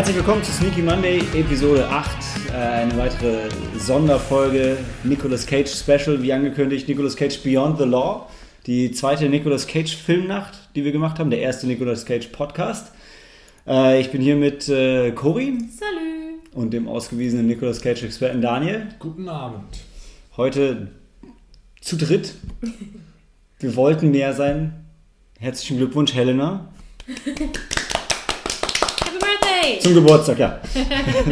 Herzlich willkommen zu Sneaky Monday, Episode 8. Äh, eine weitere Sonderfolge Nicolas Cage Special, wie angekündigt, Nicolas Cage Beyond the Law. Die zweite Nicolas Cage Filmnacht, die wir gemacht haben, der erste Nicolas Cage Podcast. Äh, ich bin hier mit äh, Cory Salü. und dem ausgewiesenen Nicolas Cage Experten Daniel. Guten Abend. Heute zu dritt. Wir wollten mehr sein. Herzlichen Glückwunsch, Helena. Zum Geburtstag, ja.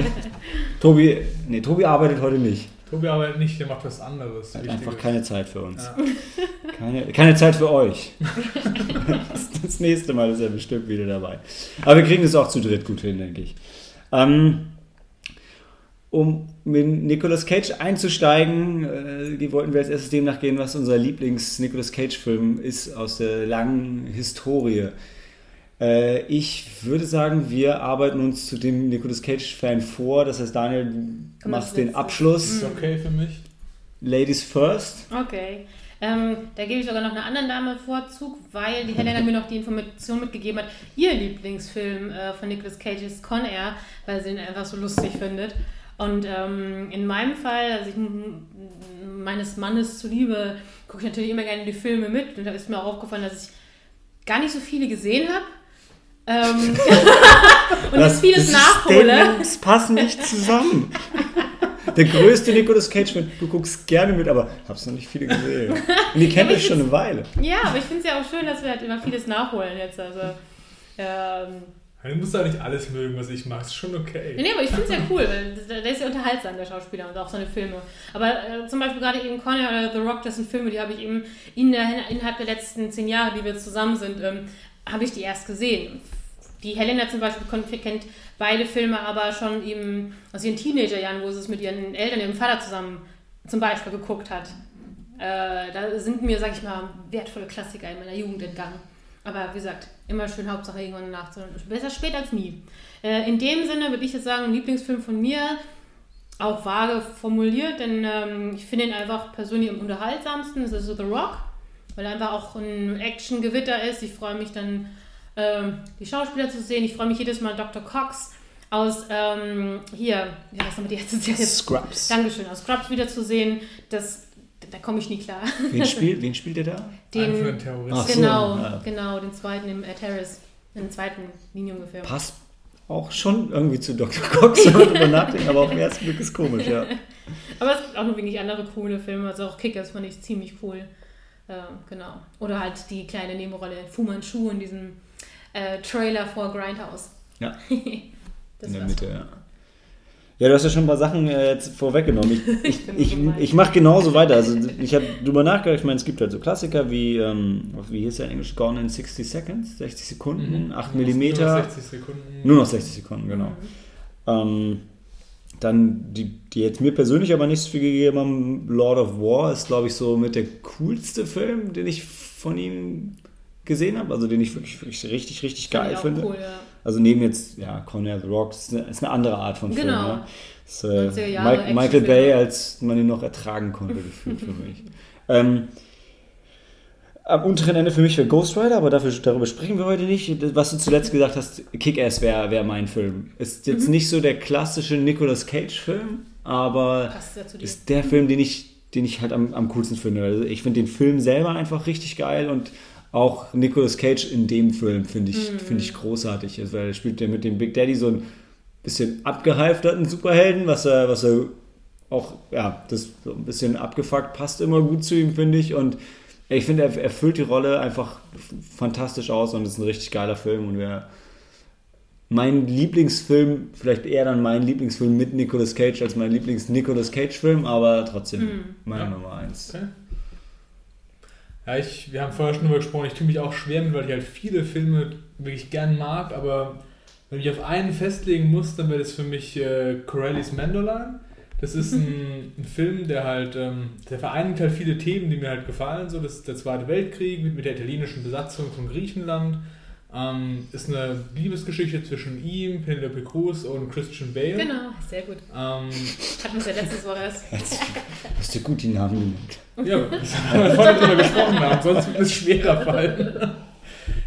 Tobi, nee, Tobi arbeitet heute nicht. Tobi arbeitet nicht, der macht was anderes. Hat einfach keine Zeit für uns. Ja. Keine, keine Zeit für euch. Das nächste Mal ist er bestimmt wieder dabei. Aber wir kriegen es auch zu dritt gut hin, denke ich. Ähm, um mit Nicolas Cage einzusteigen, äh, wollten wir als erstes dem nachgehen, was unser Lieblings-Nicolas Cage-Film ist aus der langen Historie. Äh, ich würde sagen, wir arbeiten uns zu dem Nicolas Cage-Fan vor. Das heißt, Daniel, du machst den. Abschluss. Ist okay für mich. Ladies first. Okay. Ähm, da gebe ich sogar noch einer anderen Dame Vorzug, weil die Helena mir noch die Information mitgegeben hat, ihr Lieblingsfilm äh, von Nicolas Cage ist Con Air, weil sie ihn einfach so lustig findet. Und ähm, in meinem Fall, also ich, meines Mannes zuliebe, gucke ich natürlich immer gerne die Filme mit. Und da ist mir auch aufgefallen, dass ich gar nicht so viele gesehen habe. Ähm, und jetzt vieles das nachhole. Statements passen nicht zusammen. Der größte Nicolas Cage-Film, du guckst gerne mit, aber hab's noch nicht viele gesehen. Und die kennt euch ich schon eine Weile. Ja, aber ich finde es ja auch schön, dass wir halt immer vieles nachholen jetzt. Also, ähm, Du musst ja nicht alles mögen, was ich mache. Ist schon okay. nee, aber ich finde es ja cool, weil der der ist ja unterhaltsam, der Schauspieler und auch seine Filme. Aber äh, zum Beispiel gerade eben Conner oder The Rock, das sind Filme, die habe ich eben in der, innerhalb der letzten zehn Jahre, die wir zusammen sind, ähm, habe ich die erst gesehen. Die Helena zum Beispiel kennt beide Filme aber schon eben aus ihren Teenagerjahren, wo sie es mit ihren Eltern, ihrem Vater zusammen zum Beispiel geguckt hat. Äh, da sind mir, sag ich mal, wertvolle Klassiker in meiner Jugend entgangen. Aber wie gesagt, immer schön Hauptsache irgendwann nachzuholen. Besser spät als nie. Äh, in dem Sinne würde ich jetzt sagen, ein Lieblingsfilm von mir, auch vage formuliert, denn ähm, ich finde ihn einfach persönlich am unterhaltsamsten. Das ist The Rock, weil er einfach auch ein Action-Gewitter ist. Ich freue mich dann, ähm, die Schauspieler zu sehen. Ich freue mich jedes Mal Dr. Cox aus, ähm, hier, wie heißt nochmal die erste Serie? Scrubs. Dankeschön, aus Scrubs wiederzusehen. Das, da komme ich nie klar. Wen spielt, wen spielt ihr da? Einen den Den, Terroristen. Ach so, genau, ja. genau, den zweiten im äh, Terrace, den zweiten Linie ungefähr. Passt auch schon irgendwie zu Dr. Cox, wenn man drüber nachdenkt, aber auf den ersten Blick ist komisch, ja. Aber es gibt auch noch wenig andere coole Filme, also auch Kickers fand ich ziemlich cool. Äh, genau. Oder halt die kleine Nebenrolle Fu Manchu in diesem äh, Trailer vor Grindhouse. Ja. das In der war's. Mitte, ja. Ja, du hast ja schon ein paar Sachen äh, jetzt vorweggenommen. Ich, ich, ich, gemein. ich mache genauso weiter. Also ich habe drüber nachgedacht, ich meine, es gibt halt so Klassiker wie, ähm, wie hieß der in Englisch, Gone in 60 Seconds, 60 Sekunden, 8 Nur Millimeter. 60 Sekunden. Nur noch 60 Sekunden, genau. Ähm, dann, die, die jetzt mir persönlich aber nicht so viel gegeben haben, Lord of War ist, glaube ich, so mit der coolste Film, den ich von ihm gesehen habe. Also den ich wirklich, wirklich richtig, richtig geil finde. Cool, ja. Also neben jetzt, ja, Conner the Rock, ist eine, ist eine andere Art von Film. Genau. Ne? Ist, äh, 90er Jahre Mike, Michael. Bay, als man ihn noch ertragen konnte, gefühlt für mich. Ähm, am unteren Ende für mich wäre Ghost Rider, aber dafür, darüber sprechen wir heute nicht. Was du zuletzt gesagt hast, Kick-Ass wäre wär mein Film. Ist jetzt Mhm. nicht so der klassische Nicolas Cage-Film, aber ist der Film, den ich, den ich halt am, am coolsten finde. Also ich finde den Film selber einfach richtig geil und auch Nicolas Cage in dem Film finde ich, Mhm. finde ich großartig. Also, weil er spielt ja mit dem Big Daddy so ein bisschen abgehalfterten Superhelden, was er, was er auch, ja, das so ein bisschen abgefuckt passt immer gut zu ihm, finde ich. Und ich finde, er erfüllt die Rolle einfach fantastisch aus und ist ein richtig geiler Film und wäre mein Lieblingsfilm, vielleicht eher dann mein Lieblingsfilm mit Nicolas Cage als mein Lieblings-Nicolas Cage-Film, aber trotzdem Mhm. meine Ja. Nummer eins. Okay. Ja, ich, wir haben vorher schon darüber gesprochen, ich tue mich auch schwer mit, weil ich halt viele Filme wirklich gern mag, aber wenn ich auf einen festlegen muss, dann wäre das für mich äh, Corellis Mandoline. Das ist ein, ein Film, der halt, ähm, der vereinigt halt viele Themen, die mir halt gefallen. So, das ist der Zweite Weltkrieg mit, mit der italienischen Besatzung von Griechenland. Ähm, ist eine Liebesgeschichte zwischen ihm, Penelope Cruz und Christian Bale. Genau, sehr gut. Ähm, Hatten wir es ja letztes Woche erst. Hast du gut die Namen genannt. Ja, das haben wir vorhin drüber gesprochen haben, sonst wird es schwerer fallen.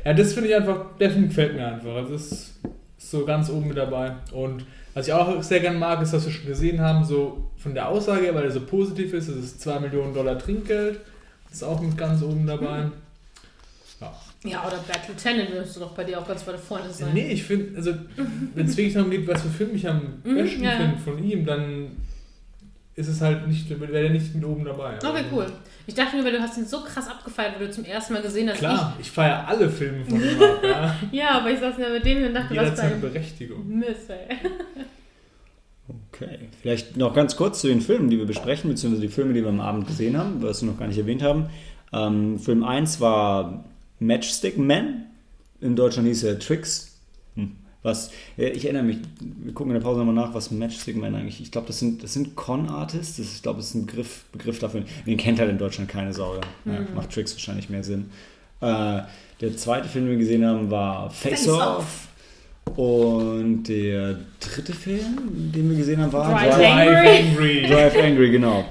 Ja, das finde ich einfach, der Film gefällt mir einfach. Es ist so ganz oben mit dabei. Und was ich auch sehr gerne mag, ist, was wir schon gesehen haben, so von der Aussage weil er so positiv ist, es ist 2 Millionen Dollar Trinkgeld, das ist auch mit ganz oben dabei. Mhm. Ja. Ja, oder Bad Lieutenant müsste doch bei dir auch ganz weit vorne sein. Nee, ich finde, also wenn es wirklich darum geht, was für Film ich am Mhm, besten ja. finde von ihm, dann ist es halt nicht, wäre er nicht mit oben dabei. Okay, Also, cool. Ich dachte mir, weil du hast ihn so krass abgefeiert, wo du zum ersten Mal gesehen hast. Klar, ich feiere alle Filme von ihm ab, ja. Ich, ja, aber ich saß ja mit dem und dachte, Jeder was hat seine für ein Berechtigung. Mist, ey. Okay, vielleicht noch ganz kurz zu den Filmen, die wir besprechen, beziehungsweise die Filme, die wir am Abend gesehen haben, was wir noch gar nicht erwähnt haben. Ähm, Film 1 war Matchstick Man. In Deutschland hieß er Tricks. Was, äh, ich erinnere mich, wir gucken in der Pause nochmal nach, was Matchstick Man eigentlich Ich glaube, das sind, das sind Con-Artists. Das ist, Ich glaube, das ist ein Begriff, Begriff dafür. Den kennt halt in Deutschland keine Sau. Ja, Mhm. Macht Tricks wahrscheinlich mehr Sinn. Äh, der zweite Film, den wir gesehen haben, war Face, Face Off. Off. Und der dritte Film, den wir gesehen haben, war Drive Drive- Angry. Angry. Drive Angry, genau.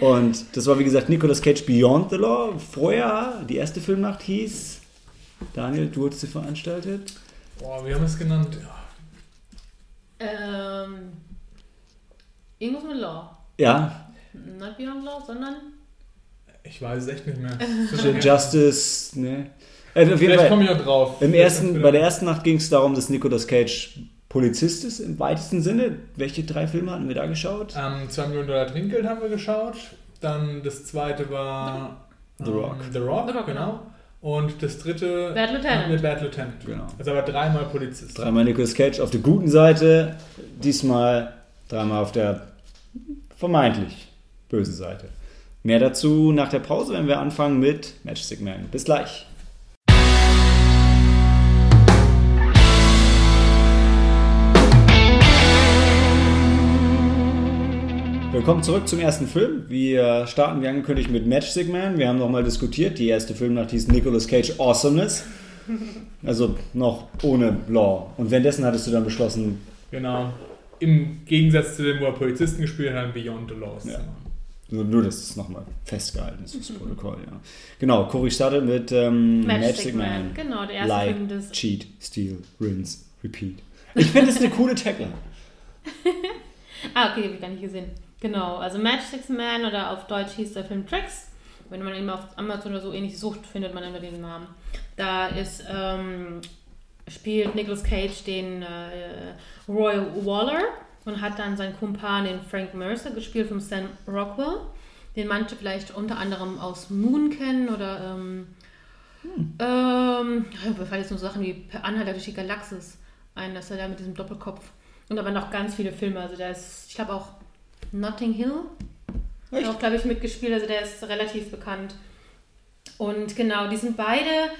Und das war wie gesagt Nicolas Cage Beyond the Law. Vorher, die erste Filmnacht hieß, Daniel, du hast sie veranstaltet. Boah, wie haben wir es genannt? Ja. Ähm, irgendwas mit Law. Ja, Not Beyond Law, sondern Ich weiß es echt nicht mehr. Justice, ne? Äh, auf jeden Fall, komme ich noch drauf. im Vielleicht ersten, bei der ersten Nacht ging es darum, dass Nicolas Cage Polizist ist, im weitesten Sinne. Welche drei Filme hatten wir da geschaut? Ähm, 2 Millionen Dollar Trinkgeld haben wir geschaut. Dann das zweite war The Rock. The Rock, The Rock, genau. Und das dritte Bad Lieutenant. wir Bad Lieutenant. Genau. Also aber dreimal Polizist. Dreimal Nicolas Cage auf der guten Seite, diesmal dreimal auf der vermeintlich bösen Seite. Mehr dazu nach der Pause, wenn wir anfangen mit Matchstick Man. Bis gleich. Willkommen zurück zum ersten Film. Wir starten wie angekündigt mit Matchstick Man. Wir haben nochmal diskutiert. Die erste Filmnacht hieß Nicolas Cage Awesomeness. Also noch ohne Law. Und währenddessen hattest du dann beschlossen, Genau. Im Gegensatz zu dem, wo er Polizisten gespielt hat, Beyond the Laws Ja. nur, nur dass es nochmal festgehalten ist fürs Protokoll. Ja. Genau, Cory startet mit ähm, Matchstick Man. Genau, der erste Lie, Film des. Cheat, Steal, Rinse, Repeat. Ich finde es eine coole Tagline. Ah, okay, habe ich gar nicht gesehen. Genau, also Matchstick Man oder auf Deutsch hieß der Film Tricks. Wenn man ihn auf Amazon oder so ähnlich sucht, findet man immer den Namen. Da ist, ähm, spielt Nicolas Cage den äh, Roy Waller und hat dann seinen Kumpan, den Frank Mercer, gespielt von Sam Rockwell, den manche vielleicht unter anderem aus Moon kennen oder ähm, ähm, mir fallen jetzt nur Sachen wie Per Anhalter durch die Galaxis ein, dass er da mit diesem Doppelkopf und aber noch ganz viele Filme, also der ist, ich glaube auch Notting Hill, Echt? auch glaube ich mitgespielt, also der ist relativ bekannt. Und genau, die sind beide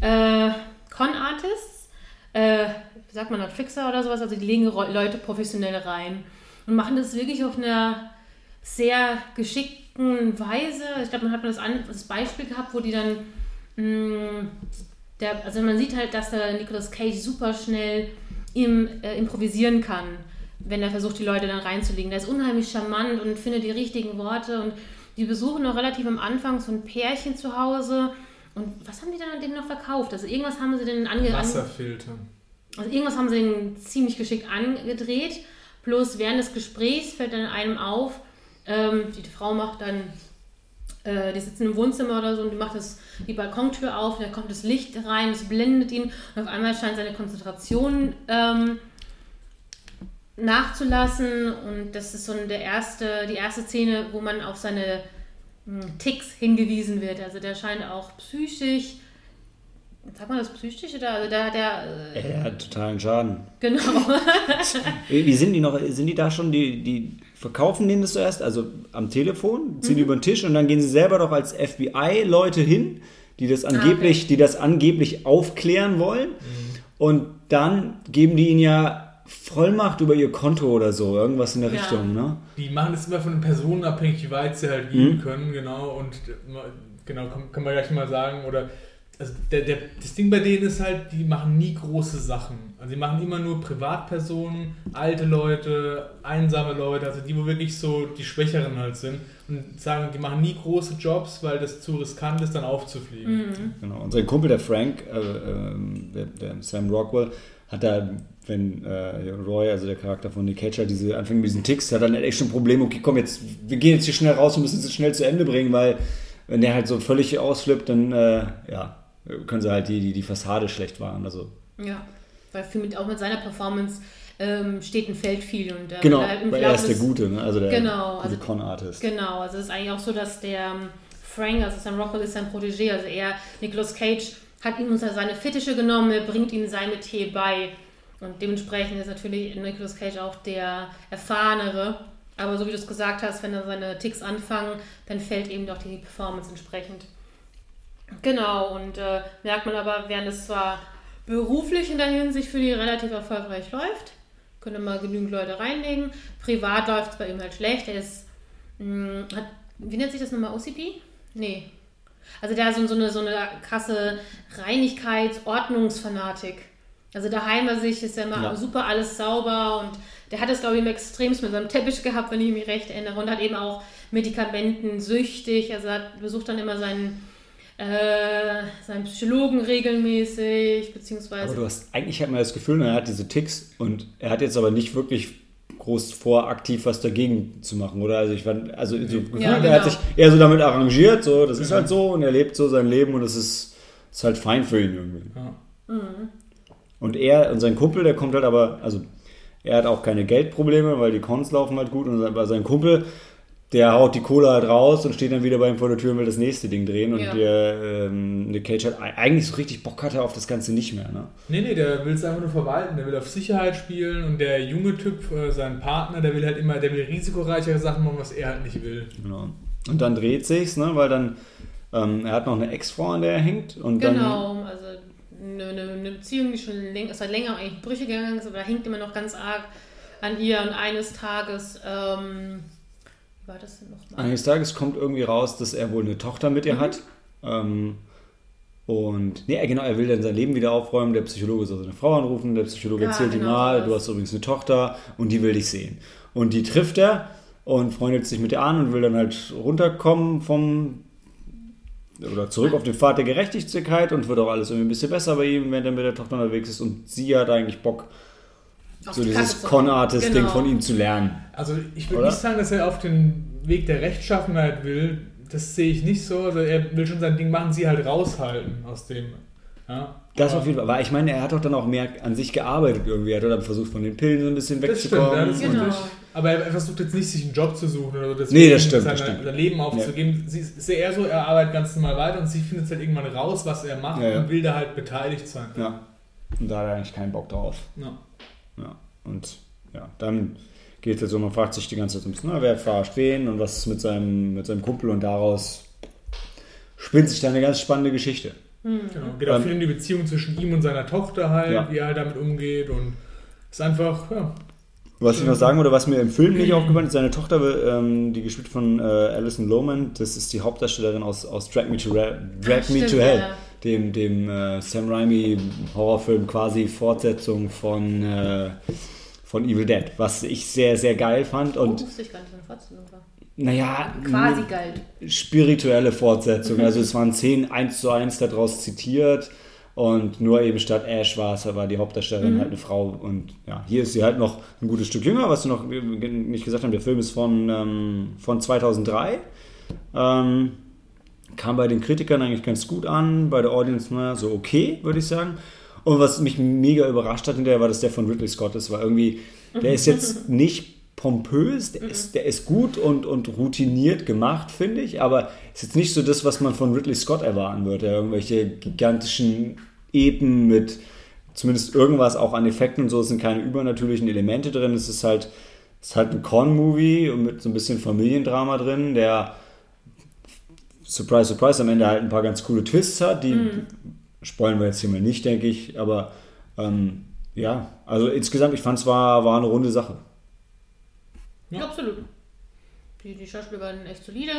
äh, Con-Artists, äh, wie sagt man da, Trickser oder sowas, also die legen Leute professionell rein und machen das wirklich auf einer sehr geschickten Weise. Ich glaube, man hat mal das, das Beispiel gehabt, wo die dann, mh, der, also man sieht halt, dass der Nicolas Cage super schnell im, äh, improvisieren kann, wenn er versucht, die Leute dann reinzulegen. Der ist unheimlich charmant und findet die richtigen Worte und die besuchen noch relativ am Anfang so ein Pärchen zu Hause. Und was haben die dann an denen noch verkauft? Also irgendwas haben sie denen ange... an- Wasserfilter. also irgendwas haben sie denen ziemlich geschickt angedreht. Bloß während des Gesprächs fällt dann einem auf, ähm, die Frau macht dann, äh, die sitzen im Wohnzimmer oder so und die macht das, die Balkontür auf, da kommt das Licht rein, es blendet ihn und auf einmal scheint seine Konzentration ähm, nachzulassen und das ist so der erste, die erste Szene, wo man auf seine mh, Ticks hingewiesen wird. Also der scheint auch psychisch, sagt man das psychisch oder also der, der äh, Er hat totalen Schaden. Genau. Wie sind die noch? Sind die da schon, die, die verkaufen denen das zuerst, also am Telefon, ziehen die über den Tisch und dann gehen sie selber doch als FBI-Leute hin, die das angeblich, die das angeblich aufklären wollen. Und dann geben die ihnen ja Vollmacht über ihr Konto oder so, irgendwas in der Ja. Richtung, ne? Die machen es immer von den Personen abhängig, wie weit sie halt gehen können, genau. Und äh, genau, kann, man gleich mal sagen. Oder also der, der, das Ding bei denen ist halt, die machen nie große Sachen. Also die machen immer nur Privatpersonen, alte Leute, einsame Leute, also die, wo wirklich so die Schwächeren halt sind. Und sagen, die machen nie große Jobs, weil das zu riskant ist, dann aufzufliegen. Mhm. Genau. Und sein Kumpel, der Frank, äh, ähm, der, der Sam Rockwell, hat er, wenn äh, Roy, also der Charakter von Nick Cage, hat diese anfängt mit diesen Ticks, hat dann echt schon ein Problem, okay, komm, jetzt, wir gehen jetzt hier schnell raus und müssen es schnell zu Ende bringen, weil wenn der halt so völlig ausflippt, dann äh, ja, können sie halt die, die, die Fassade schlecht wahren. Also. Ja, weil viel mit, auch mit seiner Performance ähm, steht und fällt viel. Und, äh, genau, weil er ist der Gute, ne? also der genau, gute also, Con-Artist. Genau, also es ist eigentlich auch so, dass der ähm, Frank, also Sam Rockwell ist sein Protégé, also er, Nicolas Cage, hat ihm seine Fittiche genommen, bringt ihm sein Metier bei. Und dementsprechend ist natürlich Nicolas Cage auch der Erfahrenere. Aber so wie du es gesagt hast, wenn er seine Ticks anfangen, dann fällt eben doch die Performance entsprechend. Genau, und äh, merkt man aber, während es zwar beruflich in der Hinsicht für die relativ erfolgreich läuft, können mal genügend Leute reinlegen. Privat läuft es bei ihm halt schlecht. Er ist, mh, hat, wie nennt sich das nochmal, OCP? Nee. Also der hat so, so, eine, so eine krasse Reinigkeits-Ordnungsfanatik. Also daheim bei sich ist ja immer ja. super alles sauber und der hat es, glaube ich, im Extremst mit seinem Teppich gehabt, wenn ich mich recht erinnere. Und hat eben auch Medikamenten süchtig. Also er besucht dann immer seinen, äh, seinen Psychologen regelmäßig, beziehungsweise. Aber du hast, eigentlich hat man das Gefühl, er hat diese Ticks und er hat jetzt aber nicht wirklich groß vor, aktiv was dagegen zu machen, oder? Also ich fand, also so ja, genau. er hat sich eher so damit arrangiert, so, das ist halt so und er lebt so sein Leben und es ist, ist halt fein für ihn irgendwie. Ja. Mhm. Und er und sein Kumpel, der kommt halt aber, also er hat auch keine Geldprobleme, weil die Cons laufen halt gut und sein Kumpel, der haut die Kohle halt raus und steht dann wieder bei ihm vor der Tür und will das nächste Ding drehen. Und ja. der ähm, Nick Cage hat eigentlich so richtig Bock hatte auf das Ganze nicht mehr. Ne? Nee, nee, der will es einfach nur verwalten. Der will auf Sicherheit spielen und der junge Typ, äh, sein Partner, der will halt immer, der will risikoreichere Sachen machen, was er halt nicht will. Genau. Und dann dreht sich's, ne, weil dann ähm, er hat noch eine Ex-Frau, an der er hängt. Und genau, dann, also eine, eine, eine, Beziehung, die schon läng seit länger eigentlich Brüche gegangen ist, aber da hängt immer noch ganz arg an ihr und eines Tages. Ähm, war das denn nochmal? Eines Tages kommt irgendwie raus, dass er wohl eine Tochter mit ihr mhm. hat. Ähm, und nee, genau, er will dann sein Leben wieder aufräumen. Der Psychologe soll seine Frau anrufen. Der Psychologe ja, erzählt genau, ihm mal, du hast übrigens eine Tochter und die will dich sehen. Und die trifft er und freundet sich mit ihr an und will dann halt runterkommen vom oder zurück auf den Pfad der Gerechtigkeit und wird auch alles irgendwie ein bisschen besser bei ihm, wenn er mit der Tochter unterwegs ist. Und sie hat eigentlich Bock, so dieses Con-Artist-Ding genau. von ihm zu lernen. Also ich würde nicht sagen, dass er auf den Weg der Rechtschaffenheit will. Das sehe ich nicht so. Also er will schon sein Ding machen, sie halt raushalten aus dem. Ja? Das auf jeden Fall. Aber ich meine, er hat doch dann auch mehr an sich gearbeitet irgendwie. Er hat dann versucht, von den Pillen so ein bisschen wegzukommen. Das stimmt, ja, das genau. Aber er versucht jetzt nicht, sich einen Job zu suchen oder das, nee, das stimmt, seine, das stimmt. sein Leben aufzugeben. Ja. Sie ist eher so, er arbeitet ganz normal weiter und sie findet halt irgendwann raus, was er macht ja, ja. und will da halt beteiligt sein. Ja. Und da hat er eigentlich keinen Bock drauf. Ja. Ja. Und ja, dann geht es jetzt so, man fragt sich die ganze Zeit so ein bisschen, na, wer verarscht wen und was ist mit seinem, mit seinem Kumpel und daraus spinnt sich da eine ganz spannende Geschichte. Mhm. Genau, geht auch ähm, viel um die Beziehung zwischen ihm und seiner Tochter halt, ja. wie er halt damit umgeht und ist einfach, ja. Was ich noch sagen würde, was mir im Film nicht aufgefallen ist, seine Tochter, ähm, die gespielt von äh, Alison Lohman, das ist die Hauptdarstellerin aus, aus Drag Me to, Drag Ach, Me stimmt, to Hell, ja. Dem, dem äh, Sam Raimi Horrorfilm, quasi Fortsetzung von, äh, von Evil Dead, was ich sehr, sehr geil fand. Und, oh, wusste ich gar nicht, eine Fortsetzung war naja, quasi geil. Spirituelle Fortsetzung. Also es waren Szenen eins zu eins daraus zitiert und nur eben statt Ash war es, war die Hauptdarstellerin mhm. halt eine Frau. Und ja, hier ist sie halt noch ein gutes Stück jünger, was du noch nicht gesagt haben. Der Film ist von, ähm, von 2003. Ähm, kam bei den Kritikern eigentlich ganz gut an, bei der Audience, naja, so okay, würde ich sagen. Und was mich mega überrascht hat hinterher, war, dass der von Ridley Scott ist, war irgendwie, der ist jetzt nicht pompös, der, ist, der ist gut und, und routiniert gemacht, finde ich, aber ist jetzt nicht so das, was man von Ridley Scott erwarten würde. Irgendwelche gigantischen Epen mit zumindest irgendwas auch an Effekten und so, es sind keine übernatürlichen Elemente drin. Es ist halt, es ist halt ein Con-Movie mit so ein bisschen Familiendrama drin, der Surprise, Surprise, am Ende halt ein paar ganz coole Twists hat, die mhm. spoilen wir jetzt hier mal nicht, denke ich, aber ähm, ja, also insgesamt, ich fand es war, war eine runde Sache. Ja, absolut. Die, die Schauspieler waren echt solide.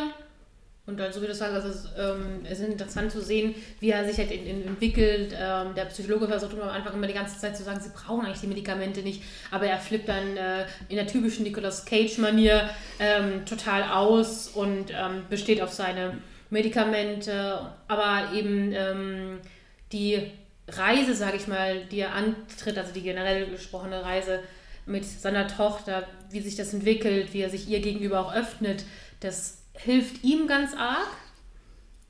Und dann, so wie du sagst, also es, ähm, es ist interessant zu sehen, wie er sich halt in, in, entwickelt. Ähm, der Psychologe versucht am Anfang immer die ganze Zeit zu sagen, sie brauchen eigentlich die Medikamente nicht. Aber er flippt dann äh, in der typischen Nicolas Cage-Manier ähm, total aus und ähm, besteht auf seine Medikamente. Aber eben ähm, die Reise, sage ich mal, die er antritt, also die generell gesprochene Reise mit seiner Tochter, wie sich das entwickelt, wie er sich ihr gegenüber auch öffnet, das hilft ihm ganz arg.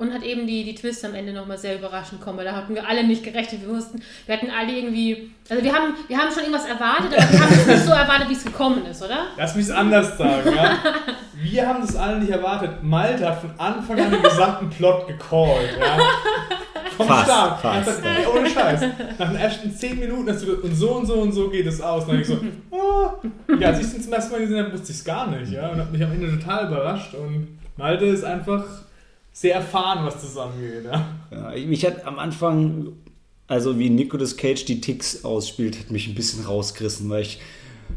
Und hat eben die, die Twist am Ende nochmal sehr überraschend kommen, weil da hatten wir alle nicht gerechnet. Wir wussten, wir hatten alle irgendwie, also wir haben, wir haben schon irgendwas erwartet, aber wir haben es nicht so erwartet, wie es gekommen ist, oder? Lass mich es anders sagen, ja. Wir haben das alle nicht erwartet. Malte hat von Anfang an den gesamten Plot gecallt, ja. Vom Fast, Start. fast, Einfach, ey, ohne Scheiß. Nach den ersten 10 Minuten hast du gesagt, und so und so und so geht es aus. Und dann ich so, ah. Ja, als ich es zum ersten Mal gesehen habe, wusste ich es gar nicht, ja. Und hat mich am Ende total überrascht. Und Malte ist einfach sehr erfahren, was das angeht, ja. Ja, ich- mich hat am Anfang, also wie Nicolas Cage die Ticks ausspielt, hat mich ein bisschen rausgerissen, weil ich,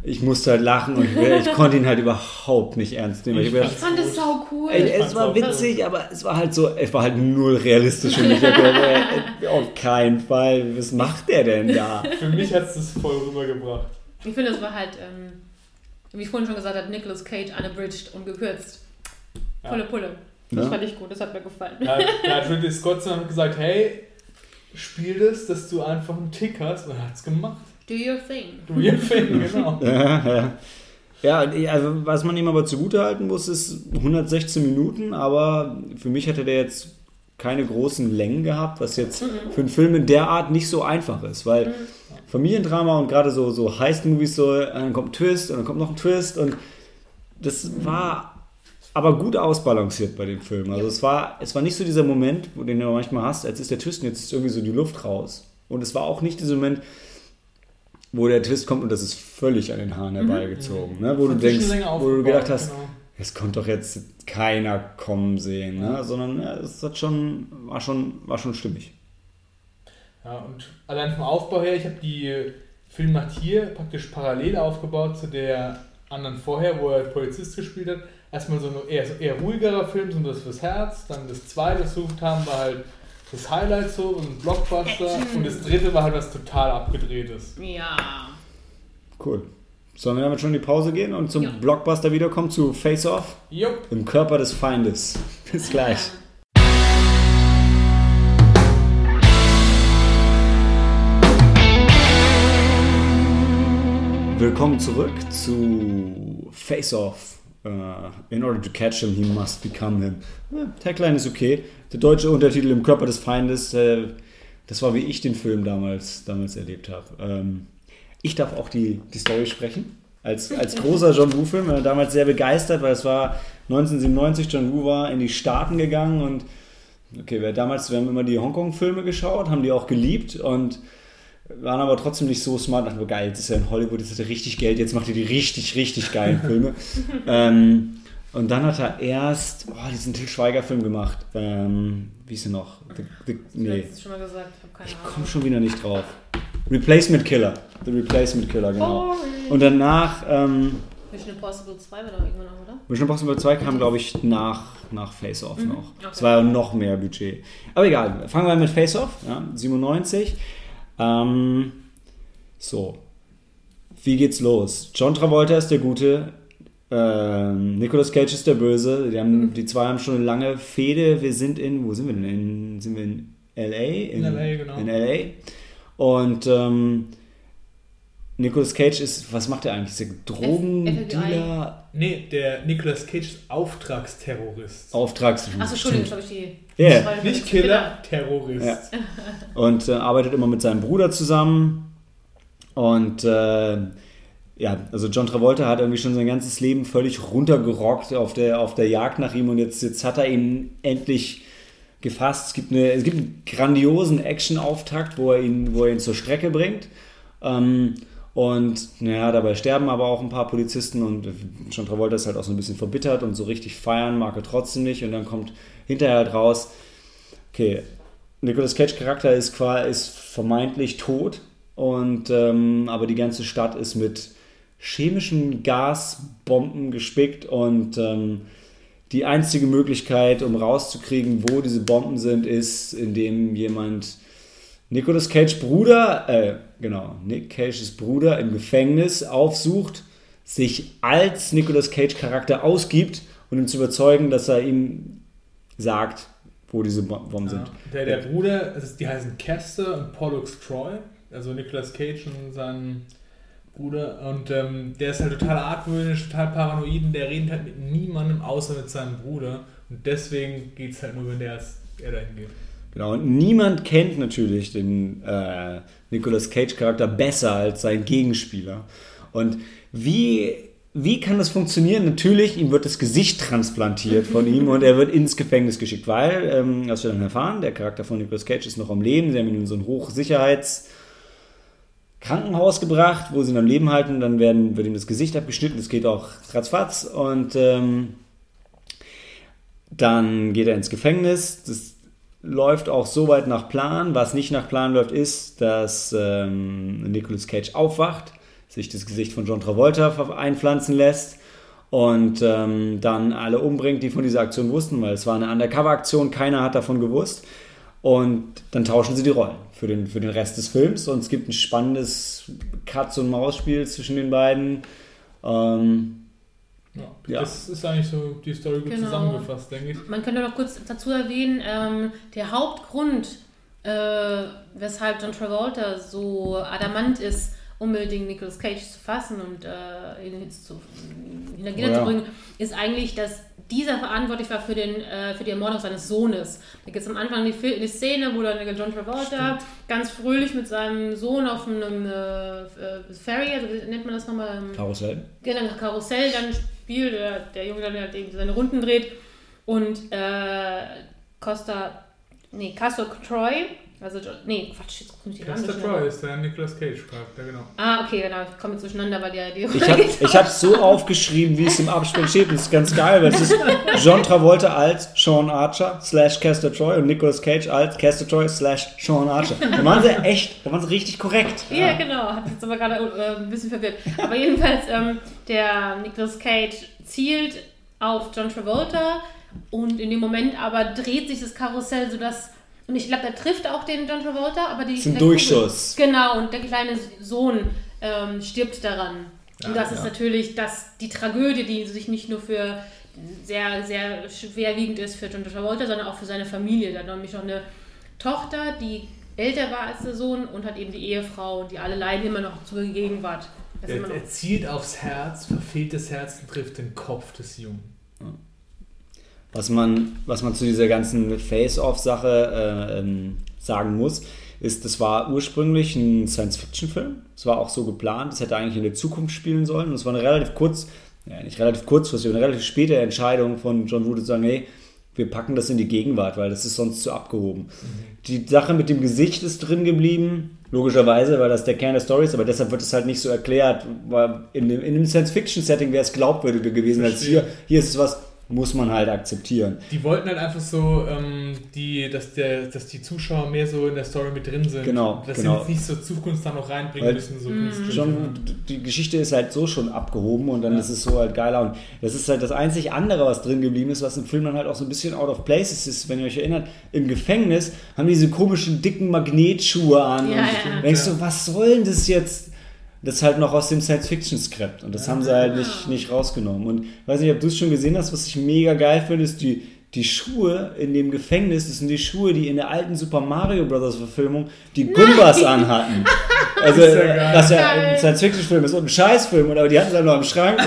ich musste halt lachen und ich, ich konnte ihn halt überhaupt nicht ernst nehmen. Ich, Ich gedacht, fand es sau cool. Ey, es war witzig, aber es war halt so, es war halt null realistisch für mich. Ey, auf keinen Fall, was macht der denn da? Für mich hat es das voll rübergebracht. Ich finde, es war halt, ähm, wie ich vorhin schon gesagt habe, Nicolas Cage unabridged und gekürzt. Ja. Pulle Pulle. Das Ja. fand ich gut, das hat mir gefallen. Da, da hat Ridley Scott dann gesagt, hey, spiel das, dass du einfach einen Tick hast. Und er hat es gemacht. Do your thing. Du ihr Film, genau. Ja, ja. Ja, also, was man ihm aber zugutehalten muss, ist 116 Minuten, aber für mich hatte der jetzt keine großen Längen gehabt, was jetzt für einen Film in der Art nicht so einfach ist, weil Familiendrama und gerade so, so Heist-Movies, so, äh, dann kommt ein Twist und dann kommt noch ein Twist und das war aber gut ausbalanciert bei dem Film. Also es war, es war nicht so dieser Moment, wo den du manchmal hast, als ist der Twist und jetzt ist irgendwie so die Luft raus. Und es war auch nicht dieser Moment, wo der Twist kommt und das ist völlig an den Haaren herbeigezogen. Ne? Wo du Hat denkst, schon länger wo du gedacht hast, genau. es konnte doch jetzt keiner kommen sehen, ne? sondern ja, es hat schon, war, schon, war schon stimmig. Ja, und allein vom Aufbau her, ich habe die Filmmacht hier praktisch parallel aufgebaut zu der anderen vorher, wo er Polizist gespielt hat. Erstmal so ein eher, so eher ruhigerer Film, so das fürs Herz. Dann das zweite, was wir versucht haben, war halt das Highlight so, ein Blockbuster. Und das dritte war halt was total abgedrehtes. Ja. Cool. Sollen wir damit schon in die Pause gehen und zum Ja. Blockbuster wiederkommen, zu Face Off? Jupp. Im Körper des Feindes. Bis gleich. Willkommen zurück zu Face Off. Uh, in order to catch him, he must become him. Ja, Tagline ist okay. Der deutsche Untertitel im Körper des Feindes, äh, das war wie ich den Film damals, damals erlebt habe. Ähm, ich darf auch die, die Story sprechen. Als, als großer John Woo-Film, äh, damals sehr begeistert, weil es war 1997, John Woo war in die Staaten gegangen und okay, wir damals, wir haben immer die Hongkong-Filme geschaut, haben die auch geliebt und waren aber trotzdem nicht so smart. Dachten wir, geil, jetzt ist er in Hollywood, jetzt hat richtig Geld, jetzt macht er die richtig, richtig geilen Filme. ähm, und dann hat er erst oh, diesen Til Schweiger-Film gemacht. Ähm, wie ist er noch? The, the, Nee. letztens schon mal gesagt, ich ich komme schon wieder nicht drauf. Replacement Killer. The Replacement Killer, genau. Boring. Und danach, ähm, Mission Impossible 2 war doch irgendwann auch, oder? Mission Impossible 2 kam, glaube ich, nach, nach Face Off Mhm, noch. okay. Es war ja noch mehr Budget. Aber egal, fangen wir mit Face Off, ja, 97. Ähm, so, wie geht's los? John Travolta ist der Gute, ähm, Nicolas Cage ist der Böse. Die, haben, die zwei haben schon eine lange Fehde. Wir sind in, wo sind wir denn? In, sind wir in LA? In LA, genau. In LA. Und ähm, Nicolas Cage ist, was macht er eigentlich? Ist er Drogendealer? Nee, der Nicolas Cage ist Auftragsterrorist. Auftrags. Achso, Entschuldigung, das habe ich die. Ja. Zwei- Nicht Killer, Terrorist. Ja. Und äh, arbeitet immer mit seinem Bruder zusammen. Und äh, ja, also John Travolta hat irgendwie schon sein ganzes Leben völlig runtergerockt auf der, auf der Jagd nach ihm und jetzt, jetzt hat er ihn endlich gefasst. Es gibt, eine, es gibt einen grandiosen Action-Auftakt, wo er ihn, wo er ihn zur Strecke bringt. Ähm, und naja, dabei sterben aber auch ein paar Polizisten und John Travolta ist halt auch so ein bisschen verbittert und so richtig feiern mag er trotzdem nicht. Und dann kommt hinterher halt raus, okay, Nicolas Cage Charakter ist, ist vermeintlich tot und ähm, aber die ganze Stadt ist mit chemischen Gasbomben gespickt und ähm, die einzige Möglichkeit, um rauszukriegen, wo diese Bomben sind, ist, indem jemand Nicolas Cage Bruder, äh, genau, Nick Cages Bruder im Gefängnis aufsucht, sich als Nicolas Cage Charakter ausgibt und ihn zu überzeugen, dass er ihm sagt, wo diese Bomben sind. Ja. Der, der Bruder, also die heißen Caster und Pollux Troy, also Nicolas Cage und sein Bruder. Und ähm, der ist halt total argwöhnisch, total paranoid und der redet halt mit niemandem außer mit seinem Bruder. Und deswegen geht es halt nur, wenn der, er dahin geht. Genau, und niemand kennt natürlich den äh, Nicolas Cage-Charakter besser als sein Gegenspieler. Und wie, wie kann das funktionieren? Natürlich, ihm wird das Gesicht transplantiert von ihm und er wird ins Gefängnis geschickt, weil, ähm, was wir dann erfahren, der Charakter von Nicolas Cage ist noch am Leben, sie haben ihn in so ein Hochsicherheits- Krankenhaus gebracht, wo sie ihn am Leben halten. Dann werden, wird ihm das Gesicht abgeschnitten. Das geht auch ratzfatz. Und ähm, dann geht er ins Gefängnis. Das läuft auch so weit nach Plan. Was nicht nach Plan läuft, ist, dass ähm, Nicolas Cage aufwacht, sich das Gesicht von John Travolta einpflanzen lässt und ähm, dann alle umbringt, die von dieser Aktion wussten, weil es war eine Undercover-Aktion, keiner hat davon gewusst. Und dann tauschen sie die Rollen für den, für den Rest des Films und es gibt ein spannendes Katz- und Maus-Spiel zwischen den beiden. Ähm, ja, Das ist eigentlich so die Story gut genau. zusammengefasst, denke ich. Man könnte noch kurz dazu erwähnen, ähm, der Hauptgrund, äh, weshalb John Travolta so adamant ist, unbedingt Nicolas Cage zu fassen und äh, ihn zu, hinter Gitter oh, ja. zu bringen, ist eigentlich, dass dieser verantwortlich war für, den, äh, für die Ermordung seines Sohnes. Da gibt es am Anfang die, die, Szene, wo dann John Travolta Stimmt. ganz fröhlich mit seinem Sohn auf einem äh, äh Ferry, also wie nennt man das nochmal? Karussell. Genau, Karussell dann spielt, der, der Junge halt eben seine Runden dreht und äh, Costa, nee, Castle Troy also, nee, Quatsch, jetzt komme ich die Namen Troy ist der Nicolas Cage Charakter, genau. Ah, okay, genau. Ich komme jetzt durcheinander, weil der die Ich habe ich hab so aufgeschrieben, wie es im Abspann steht. Das ist ganz geil, weil es ist John Travolta als Sean Archer slash Castor Troy und Nicolas Cage als Castor Troy slash Sean Archer. Da waren sie echt, da waren sie richtig korrekt. Ja, ja genau. Hat jetzt aber gerade äh, ein bisschen verwirrt. Aber jedenfalls, ähm, der Nicolas Cage zielt auf John Travolta und in dem Moment aber dreht sich das Karussell, sodass und ich glaube, der trifft auch den John Travolta, aber die. Zum Durchschuss. Kugel, genau, und der kleine Sohn ähm, stirbt daran. Ja, und das ja. ist natürlich das, die Tragödie, die sich nicht nur für sehr, sehr schwerwiegend ist für John Travolta, sondern auch für seine Familie. Da hat nämlich noch eine Tochter, die älter war als der Sohn und hat eben die Ehefrau, die alle leiden immer noch zur Gegenwart. Er, er zielt aufs Herz, verfehlt das Herz und trifft den Kopf des Jungen. Was man, was man zu dieser ganzen Face-Off-Sache äh, ähm, sagen muss, ist, das war ursprünglich ein Science-Fiction-Film. Es war auch so geplant, es hätte eigentlich in der Zukunft spielen sollen. Und es war eine relativ kurz, ja, nicht relativ kurzfristige, eine relativ späte Entscheidung von John Wood zu sagen, hey, wir packen das in die Gegenwart, weil das ist sonst zu abgehoben. Mhm. Die Sache mit dem Gesicht ist drin geblieben, logischerweise, weil das der Kern der Story ist, aber deshalb wird es halt nicht so erklärt, weil in dem, in dem Science-Fiction-Setting wäre es glaubwürdiger gewesen als hier. Hier ist es was, muss man halt akzeptieren. Die wollten halt einfach so, ähm, die, dass, der, dass die Zuschauer mehr so in der Story mit drin sind. Genau. Dass genau. sie nicht so Zukunft da noch reinbringen Weil müssen. So mm. schon, die Geschichte ist halt so schon abgehoben und dann ja. ist es so halt geiler. Und das ist halt das einzig andere, was drin geblieben ist, was im Film dann halt auch so ein bisschen out of place ist. Wenn ihr euch erinnert, im Gefängnis haben die diese komischen dicken Magnetschuhe an. Ja, und ja. denkst du, was soll denn das jetzt? Das halt noch aus dem Science-Fiction-Skript. Und das haben sie halt nicht, nicht rausgenommen. Und ich weiß nicht, ob du es schon gesehen hast, was ich mega geil finde, ist die, die Schuhe in dem Gefängnis, das sind die Schuhe, die in der alten Super Mario Bros. Verfilmung die Gumbas anhatten. Also, das ist ja, das ja ein Science-Fiction-Film ist und ein Scheißfilm, aber die hatten es halt noch im Schrank.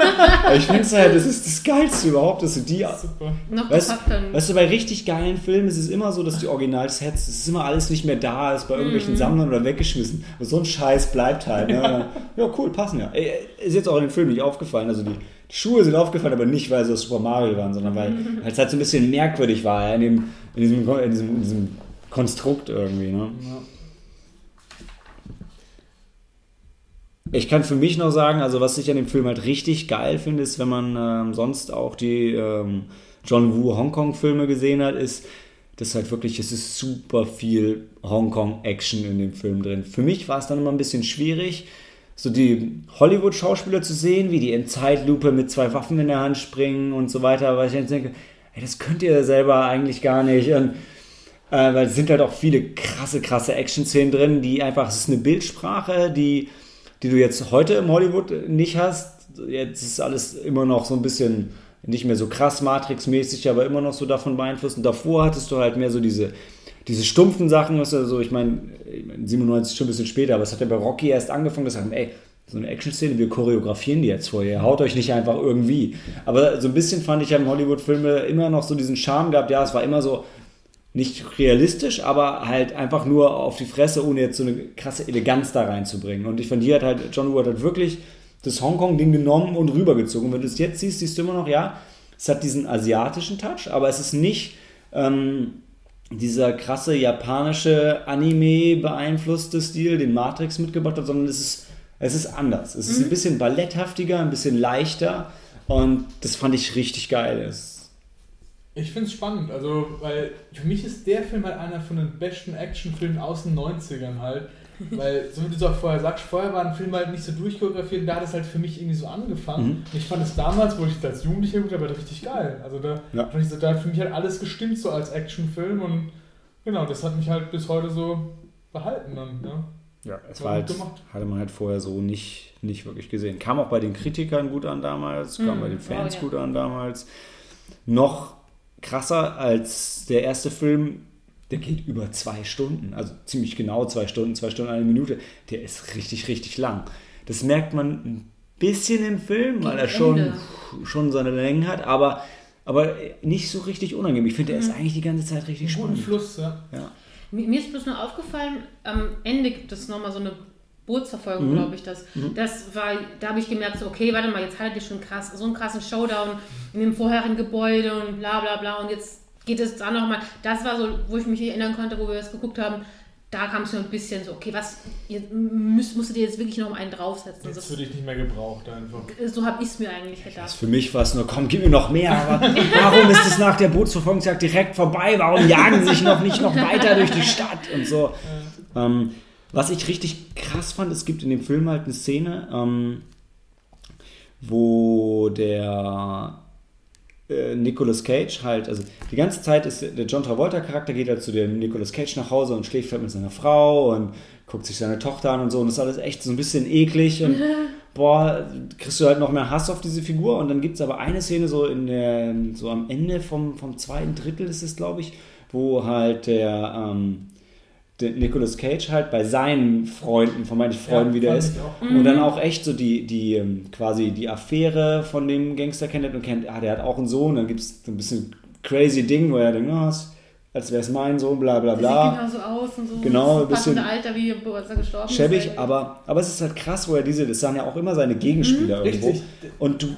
ich finde es halt, das ist das Geilste überhaupt, dass du die. Super. Noch weißt, weißt du, bei richtig geilen Filmen ist es immer so, dass die Original-Sets, es ist immer alles nicht mehr da, ist bei irgendwelchen mhm. Sammlern oder weggeschmissen. Und so ein Scheiß bleibt halt. Ne? Ja, cool, passen ja. Ist jetzt auch in dem Film nicht aufgefallen. Also die, die Schuhe sind aufgefallen, aber nicht, weil sie aus Super Mario waren, sondern weil es halt so ein bisschen merkwürdig war, in, dem, in, diesem, in, diesem, in diesem Konstrukt irgendwie. Ne? Ja. Ich kann für mich noch sagen, also was ich an dem Film halt richtig geil finde, ist, wenn man ähm, sonst auch die ähm, John Woo Hongkong-Filme gesehen hat, ist, dass halt wirklich, es ist super viel Hongkong-Action in dem Film drin. Für mich war es dann immer ein bisschen schwierig, so die Hollywood-Schauspieler zu sehen, wie die in Zeitlupe mit zwei Waffen in der Hand springen und so weiter, weil ich jetzt denke, ey, das könnt ihr selber eigentlich gar nicht. Und, äh, weil es sind halt auch viele krasse, krasse Action-Szenen drin, die einfach, es ist eine Bildsprache, die die du jetzt heute im Hollywood nicht hast. Jetzt ist alles immer noch so ein bisschen nicht mehr so krass Matrix-mäßig, aber immer noch so davon beeinflusst. Und davor hattest du halt mehr so diese, diese stumpfen Sachen, was also, ich meine, 97 schon ein bisschen später, aber es hat ja bei Rocky erst angefangen, dass sagen, ey, so eine Action-Szene, wir choreografieren die jetzt vorher, haut euch nicht einfach irgendwie. Aber so ein bisschen fand ich, haben Hollywood-Filme immer noch so diesen Charme gehabt, ja, es war immer so, nicht realistisch, aber halt einfach nur auf die Fresse, ohne jetzt so eine krasse Eleganz da reinzubringen. Und ich fand, hier hat halt John Woo hat wirklich das Hongkong-Ding genommen und rübergezogen. Wenn du es jetzt siehst, siehst du immer noch, ja, es hat diesen asiatischen Touch, aber es ist nicht ähm, dieser krasse japanische Anime beeinflusste Stil, den Matrix mitgebracht hat, sondern es ist, es ist anders. Es ist mhm. ein bisschen balletthaftiger, ein bisschen leichter und das fand ich richtig geil. Es ich finde es spannend, also, weil für mich ist der Film halt einer von den besten Actionfilmen aus den 90ern halt. Weil, so wie du es auch vorher sagst, vorher war ein Film halt nicht so durchchoreografiert und da hat es halt für mich irgendwie so angefangen. Mhm. Ich fand es damals, wo ich das als Jugendlicher geguckt habe, halt richtig geil. Also da, ja. fand ich so, da hat für mich halt alles gestimmt so als Actionfilm und genau, das hat mich halt bis heute so behalten dann, ja. Ja, es war, halt, hatte man halt vorher so nicht, nicht wirklich gesehen. Kam auch bei den Kritikern gut an damals, kam mhm. bei den Fans oh, ja. gut an damals. Noch krasser als der erste Film. Der geht über zwei Stunden, also ziemlich genau zwei Stunden, zwei Stunden, eine Minute. Der ist richtig, richtig lang. Das merkt man ein bisschen im Film, weil er schon, schon seine Längen hat, aber, aber nicht so richtig unangenehm. Ich finde, der ist mhm. eigentlich die ganze Zeit richtig spannend. Guten Fluss, ja. ja. Mir ist bloß nur aufgefallen, am Ende gibt es nochmal so eine Bootsverfolgung, mhm. glaube ich, das. Mhm. Das war, da habe ich gemerkt, so, okay, warte mal, jetzt hattet ihr schon krass, so einen krassen Showdown in dem vorherigen Gebäude und bla bla bla und jetzt geht es da nochmal. Das war so, wo ich mich erinnern konnte, wo wir das geguckt haben. Da kam es mir ein bisschen so, okay, was müsst, musstet ihr jetzt wirklich noch einen draufsetzen? Jetzt das würde ich nicht mehr gebraucht einfach. So habe ich es mir eigentlich gedacht. für mich war es nur, komm, gib mir noch mehr. Aber warum ist es nach der Bootsverfolgungsjagd direkt vorbei? Warum jagen sie sich noch nicht noch weiter durch die Stadt und so? Ja. Ähm, was ich richtig krass fand, es gibt in dem Film halt eine Szene, ähm, wo der äh, Nicolas Cage halt, also die ganze Zeit ist der John Travolta Charakter geht halt zu dem Nicolas Cage nach Hause und schläft halt mit seiner Frau und guckt sich seine Tochter an und so und das ist alles echt so ein bisschen eklig und boah, kriegst du halt noch mehr Hass auf diese Figur und dann gibt es aber eine Szene so in der, so am Ende vom, vom zweiten Drittel ist es glaube ich, wo halt der ähm, Nicolas Cage halt bei seinen Freunden, vermeintlich Freunden ja, wieder ist. Und dann mhm. auch echt so die, die ähm, quasi die Affäre von dem Gangster kennt und kennt, ah, der hat auch einen Sohn, dann gibt es so ein bisschen crazy Ding, wo er denkt, oh, als wäre es mein Sohn, bla bla bla. Sieht genau so aus und so. Genau, ein bisschen. Alter, wie er gestorben schäbig, ist. aber, aber es ist halt krass, wo er diese, das sahen ja auch immer seine Gegenspieler mhm, irgendwo. Richtig. Und du,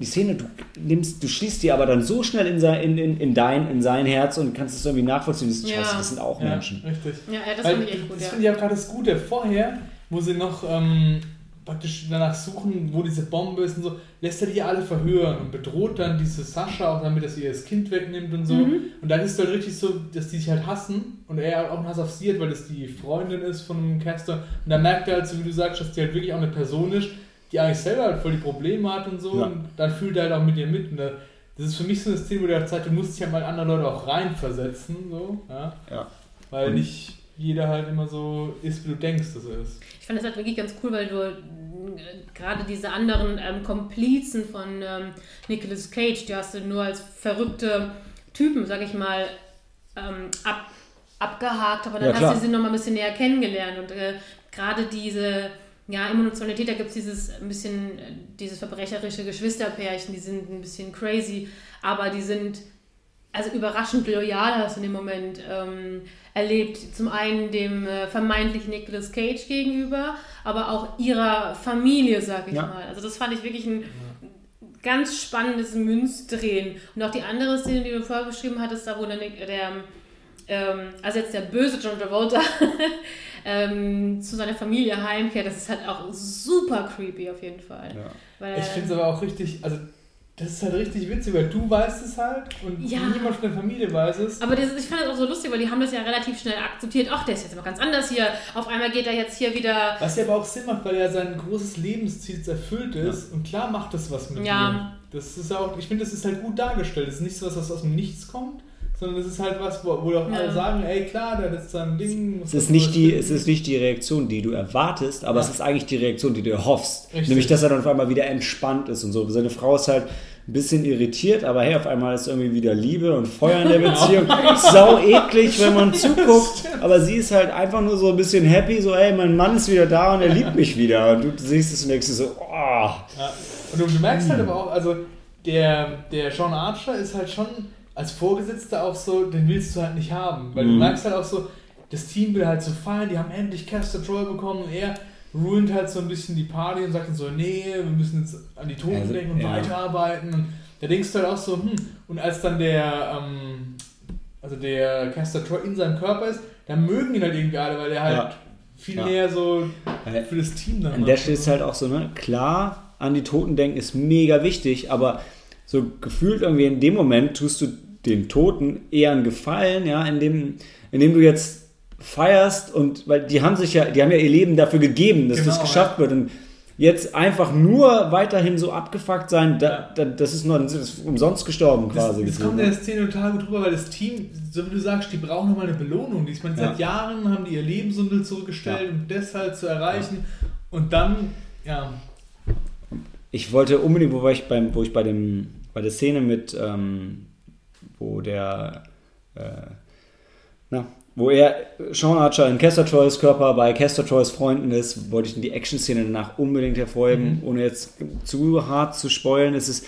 die Szene, du nimmst, du schließt die aber dann so schnell in sein, in, in, in dein, in sein Herz und kannst es irgendwie nachvollziehen. Das, ja. das sind auch ja, Menschen. Richtig. Ja, das finde ich echt gut. Das finde ich auch gerade das Gute. Vorher, wo sie noch ähm, praktisch danach suchen, wo diese Bombe ist und so, lässt er die alle verhören und bedroht dann diese Sascha auch damit, dass sie ihr das Kind wegnimmt und so. Mhm. Und dann ist es halt richtig so, dass die sich halt hassen und er auch einen Hass auf sie hat, weil das die Freundin ist von einem Caster. Und dann merkt er halt so, wie du sagst, dass die halt wirklich auch eine Person ist, die eigentlich selber halt voll die Probleme hat und so, ja. und dann fühlt er halt auch mit ihr mit. Und das ist für mich so ein Stil, wo der Zeit, du musst dich halt mal andere Leute auch reinversetzen, so, ja. ja. Weil und nicht jeder halt immer so ist, wie du denkst, dass er ist. Ich fand das halt wirklich ganz cool, weil du äh, gerade diese anderen ähm, Komplizen von ähm, Nicolas Cage, die hast du nur als verrückte Typen, sag ich mal, ähm, ab, abgehakt, aber dann ja, hast du sie noch mal ein bisschen näher kennengelernt und äh, gerade diese ja, Emotionalität, da gibt es dieses ein bisschen, dieses verbrecherische Geschwisterpärchen, die sind ein bisschen crazy, aber die sind also überraschend loyal hast du in dem Moment ähm, erlebt. Zum einen dem äh, vermeintlich Nicolas Cage gegenüber, aber auch ihrer Familie, sag ich ja. mal. Also das fand ich wirklich ein ganz spannendes Münzdrehen. Und auch die andere Szene, die du vorher beschrieben hattest, da wo der, der ähm, also jetzt der böse John Travolta ähm, zu seiner Familie heimkehrt, das ist halt auch super creepy auf jeden Fall. Ja. Weil, ich finde es aber auch richtig, also das ist halt richtig witzig, weil du weißt es halt und ja. niemand von der Familie weiß es. Aber das, ich fand das auch so lustig, weil die haben das ja relativ schnell akzeptiert. Ach, der ist jetzt aber ganz anders hier. Auf einmal geht er jetzt hier wieder. Was ja aber auch Sinn macht, weil er sein großes Lebensziel erfüllt ist ja. und klar macht das was mit ja. dir. Das ist auch, ich finde, das ist halt gut dargestellt. Das ist nicht so was, was aus dem Nichts kommt, sondern es ist halt was, wo, wo doch Ja. alle sagen, ey klar, der ist sein Ding. Es ist, nicht die, es ist nicht die Reaktion, die du erwartest, aber Ja. es ist eigentlich die Reaktion, die du erhoffst. Richtig. Nämlich, dass er dann auf einmal wieder entspannt ist und so. Seine Frau ist halt ein bisschen irritiert, aber hey, auf einmal ist irgendwie wieder Liebe und Feuer in der Beziehung. Sau eklig, wenn man zuguckt, aber sie ist halt einfach nur so ein bisschen happy, so hey, mein Mann ist wieder da und er liebt mich wieder. Und du siehst es und denkst so, oh. Ja. Und du, du merkst halt aber auch, also der, der Sean Archer ist halt schon als Vorgesetzter auch so, den willst du halt nicht haben. Weil du Mhm. merkst halt auch so, das Team will halt so feiern, die haben endlich Caster Troy bekommen und er ruint halt so ein bisschen die Party und sagt dann so, nee, wir müssen jetzt an die Toten Also, denken und ja. weiterarbeiten. Und da denkst du halt auch so, hm, und als dann der, ähm, also der Caster Troy in seinem Körper ist, dann mögen ihn halt irgendwie alle, weil er halt Ja. viel Ja. mehr so für das Team dann An der Stelle ist halt auch so, ne, klar, an die Toten denken ist mega wichtig, aber so gefühlt irgendwie in dem Moment tust du den Toten eher einen Gefallen, ja, indem, indem du jetzt feierst und, weil die haben sich ja, die haben ja ihr Leben dafür gegeben, dass das Genau, geschafft wird und jetzt einfach nur weiterhin so abgefuckt sein, da, da, das ist nur das ist umsonst gestorben Das, quasi. das gefühlt, kommt in ne? der Szene total gut rüber, weil das Team, so wie du sagst, die brauchen nochmal eine Belohnung. Ich meine, seit Jahren haben die ihr Leben so ein bisschen zurückgestellt, Ja. um das halt zu erreichen. Und dann, ja, Ich wollte unbedingt, wo ich beim, wo ich bei dem, bei der Szene mit, ähm, wo der, äh, na, wo er, Sean Archer in Kester Troys Körper bei Kester Troys Freunden ist, wollte ich die Action-Szene danach unbedingt hervorheben, ohne jetzt zu hart zu spoilen. Es ist,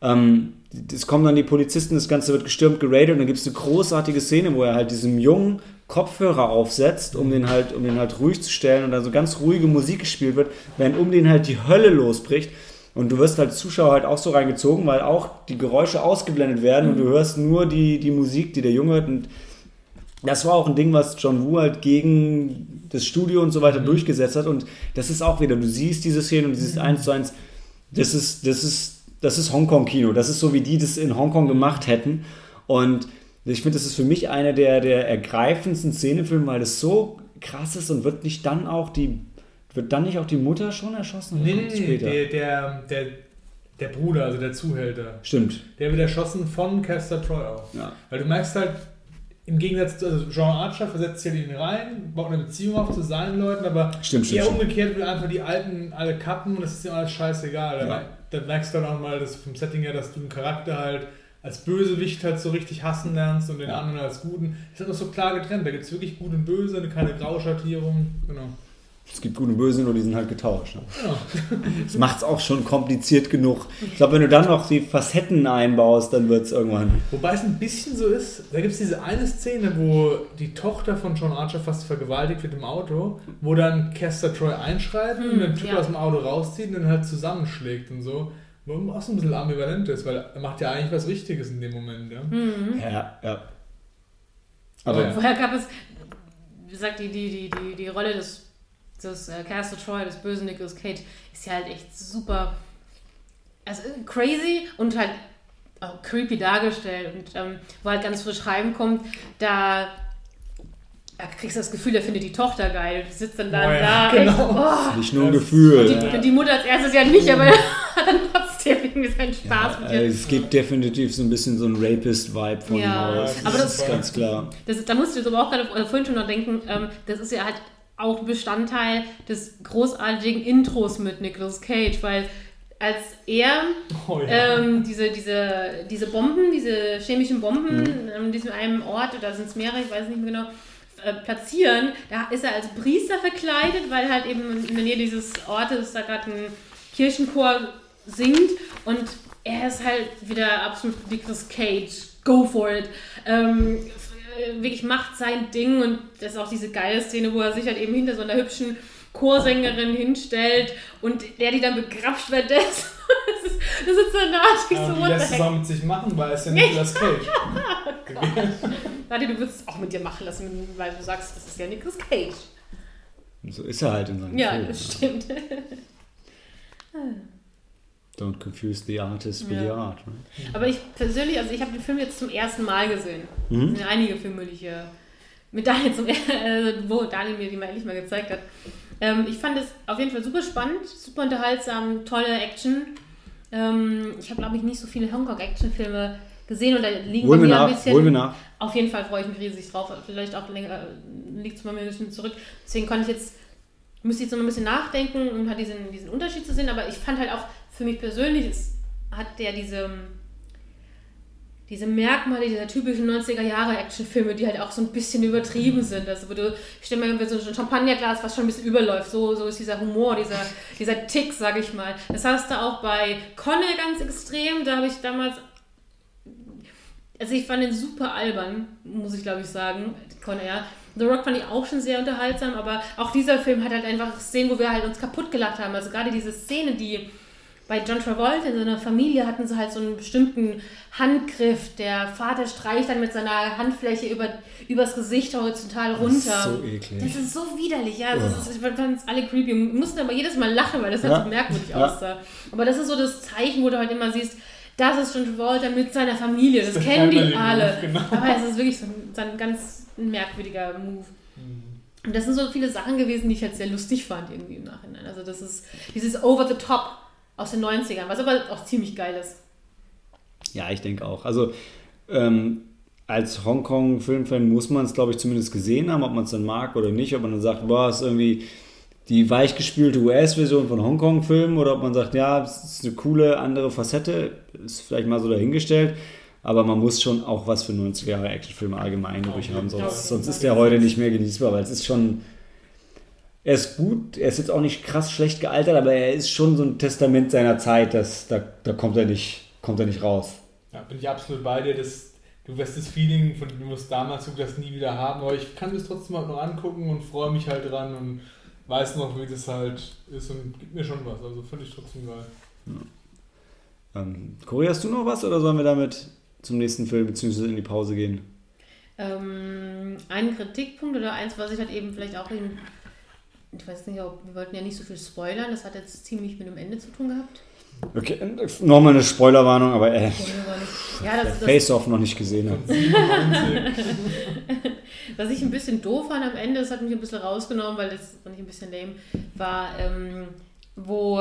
ähm, es kommen dann die Polizisten, das Ganze wird gestürmt, geradet und dann gibt es eine großartige Szene, wo er halt diesem Jungen Kopfhörer aufsetzt, um den halt, um den halt ruhig zu stellen und dann so ganz ruhige Musik gespielt wird, während um den halt die Hölle losbricht. Und du wirst als Zuschauer halt auch so reingezogen, weil auch die Geräusche ausgeblendet werden und du hörst nur die, die Musik, die der Junge hört. Und das war auch ein Ding, was John Woo halt gegen das Studio und so weiter durchgesetzt hat. Und das ist auch wieder, du siehst diese Szene und dieses eins zu eins, das ist, das ist, das ist Hongkong-Kino. Das ist so, wie die das in Hongkong gemacht hätten. Und ich finde, das ist für mich eine der, der ergreifendsten Szenefilme, weil das so krass ist und wird nicht dann auch die, wird dann nicht auch die Mutter schon erschossen? Nee, nee, nee, der, der, der, der Bruder, also der Zuhälter, Stimmt. der wird erschossen von Caster Troy auch. Ja. Weil du merkst halt, im Gegensatz zu, also Jean Archer versetzt sich halt ihn rein, baut eine Beziehung auf zu seinen Leuten, aber Stimmt, stimmt, er stimmt. umgekehrt will einfach die Alten alle kappen und das ist ihm alles scheißegal. Ja. da merkst du dann auch mal dass vom Setting her, dass du einen Charakter halt als Bösewicht halt so richtig hassen lernst und den Ja. anderen als Guten. Das ist halt auch so klar getrennt. Da gibt es wirklich Gut und Böse, keine Grauschattierung. Genau. Es gibt Gute und Böse, nur die sind halt getauscht. Ne? genau. Das macht es auch schon kompliziert genug. Ich glaube, wenn du dann noch die Facetten einbaust, dann wird es irgendwann. Wobei es ein bisschen so ist, da gibt es diese eine Szene, wo die Tochter von John Archer fast vergewaltigt wird im Auto, wo dann Caster Troy einschreibt und den Typ ja. aus dem Auto rauszieht und dann halt zusammenschlägt und so. Wo auch so ein bisschen ambivalent ist, weil er macht ja eigentlich was Wichtiges in dem Moment. Ja? Ja, ja. Aber Aber ja. Vorher gab es, wie gesagt, die, die, die, die, die Rolle des, des äh, Castle Troy, des bösen Nicolas Cage, ist ja halt echt super, also äh, crazy und halt auch creepy dargestellt. Und ähm, wo halt ganz frisch reinkommt, da, da kriegst du das Gefühl, er findet die Tochter geil. Die sitzt dann da, Oh ja, da genau. echt, oh. nicht nur ein Das- Gefühl. Die, ja. die Mutter als erstes ja nicht, aber hat dann trotzdem irgendwie seinen Spaß mit Also ihr. es gibt definitiv so ein bisschen so einen Rapist-Vibe von Ja, ihm aus. aber das das- ist ganz klar. Das, da musst du jetzt aber auch gerade äh, vorhin schon noch denken, ähm, das ist ja halt auch Bestandteil des großartigen Intros mit Nicolas Cage, weil als er Oh ja. ähm, diese, diese, diese Bomben, diese chemischen Bomben Mhm. an diesem einen Ort, oder sind es mehrere, ich weiß nicht mehr genau, äh, platzieren, da ist er als Priester verkleidet, weil halt eben in der Nähe dieses Ortes da gerade ein Kirchenchor singt und er ist halt wieder absolut Nicolas Cage, go for it. Ähm, wirklich macht sein Ding und das ist auch diese geile Szene, wo er sich halt eben hinter so einer hübschen Chorsängerin hinstellt und der die dann begrapscht wird. Das, das, ist, das ist so nartig, Ja, so es heck. auch mit sich machen, weil es ja Nicolas Cage. Warte, du würdest es auch mit dir machen lassen, weil du sagst, das ist ja Nicolas Cage. So ist er halt in seinem Ja, Film. das stimmt. Don't confuse the artist with Ja. the art. Ne? Aber ich persönlich, also ich habe den Film jetzt zum ersten Mal gesehen. Es Mhm. sind ja einige Filme, die ich äh, mit Daniel zum äh, wo Daniel mir die mal endlich mal gezeigt hat. Ähm, ich fand es auf jeden Fall super spannend, super unterhaltsam, tolle Action. Ähm, ich habe, glaube ich, nicht so viele Hongkong-Action-Filme gesehen und da liegen mir nach, ein bisschen. nach. Auf jeden Fall freue ich mich riesig drauf. Vielleicht auch länger liegt es bei mir ein bisschen zurück. Deswegen konnte ich jetzt, müsste ich jetzt noch ein bisschen nachdenken, um halt diesen, diesen Unterschied zu sehen. Aber ich fand halt auch für mich persönlich, es hat der diese, diese Merkmale dieser typischen 90er Jahre Actionfilme, die halt auch so ein bisschen übertrieben sind. Also wo du, ich stelle mir so ein Champagnerglas, was schon ein bisschen überläuft. So, so ist dieser Humor, dieser, dieser Tick, sag ich mal. Das hast du auch bei Conner ganz extrem. Da habe ich damals also ich fand den super albern, muss ich glaube ich sagen, Con Air. The Rock fand ich auch schon sehr unterhaltsam, aber auch dieser Film hat halt einfach Szenen, wo wir halt uns kaputt gelacht haben. Also gerade diese Szene, die bei John Travolta in seiner Familie hatten sie halt so einen bestimmten Handgriff. Der Vater streicht dann mit seiner Handfläche über, übers Gesicht horizontal runter. Das ist so eklig. Das ist so widerlich, ja. Das ist, wir fanden es alle creepy. Wir mussten aber jedes Mal lachen, weil das halt Ja. so merkwürdig Ja. aussah. Aber das ist so das Zeichen, wo du halt immer siehst, das ist John Travolta mit seiner Familie. Das der kennen die alle. Genau. Aber es ist wirklich so ein, so ein ganz merkwürdiger Move. Mhm. Und das sind so viele Sachen gewesen, die ich halt sehr lustig fand irgendwie im Nachhinein. Also das ist dieses Over the Top aus den 90ern, was aber auch ziemlich geil ist. Ja, ich denke auch. Also ähm, als Hongkong-Filmfan muss man es, glaube ich, zumindest gesehen haben, ob man es dann mag oder nicht, ob man dann sagt, boah, ist irgendwie die weichgespülte US-Version von Hongkong-Filmen oder ob man sagt, ja, es ist eine coole andere Facette, ist vielleicht mal so dahingestellt. Aber man muss schon auch was für 90er Jahre Actionfilme allgemein übrig haben, sonst, sonst ist der heute nicht mehr genießbar, weil es ist schon. Er ist gut, er ist jetzt auch nicht krass schlecht gealtert, aber er ist schon so ein Testament seiner Zeit, das, da, da kommt, er nicht, kommt er nicht raus. Ja, bin ich absolut bei dir. Das, du wirst das Feeling, von dem du musst damals du das nie wieder haben, aber ich kann das trotzdem halt noch angucken und freue mich halt dran und weiß noch, wie das halt ist und gibt mir schon was. Also finde ich trotzdem geil. Ähm, Cory, hast du noch was oder sollen wir damit zum nächsten Film bzw. in die Pause gehen? Ähm, ein Kritikpunkt oder eins, was ich halt eben vielleicht auch in, ich weiß nicht, ob wir wollten ja nicht so viel spoilern, das hat jetzt ziemlich mit dem Ende zu tun gehabt. Okay, nochmal eine Spoilerwarnung, aber äh, Ja, der das, das, Face-Off noch nicht gesehen 97. Was ich ein bisschen doof fand am Ende, das hat mich ein bisschen rausgenommen, weil das fand ich ein bisschen lame, war, ähm, wo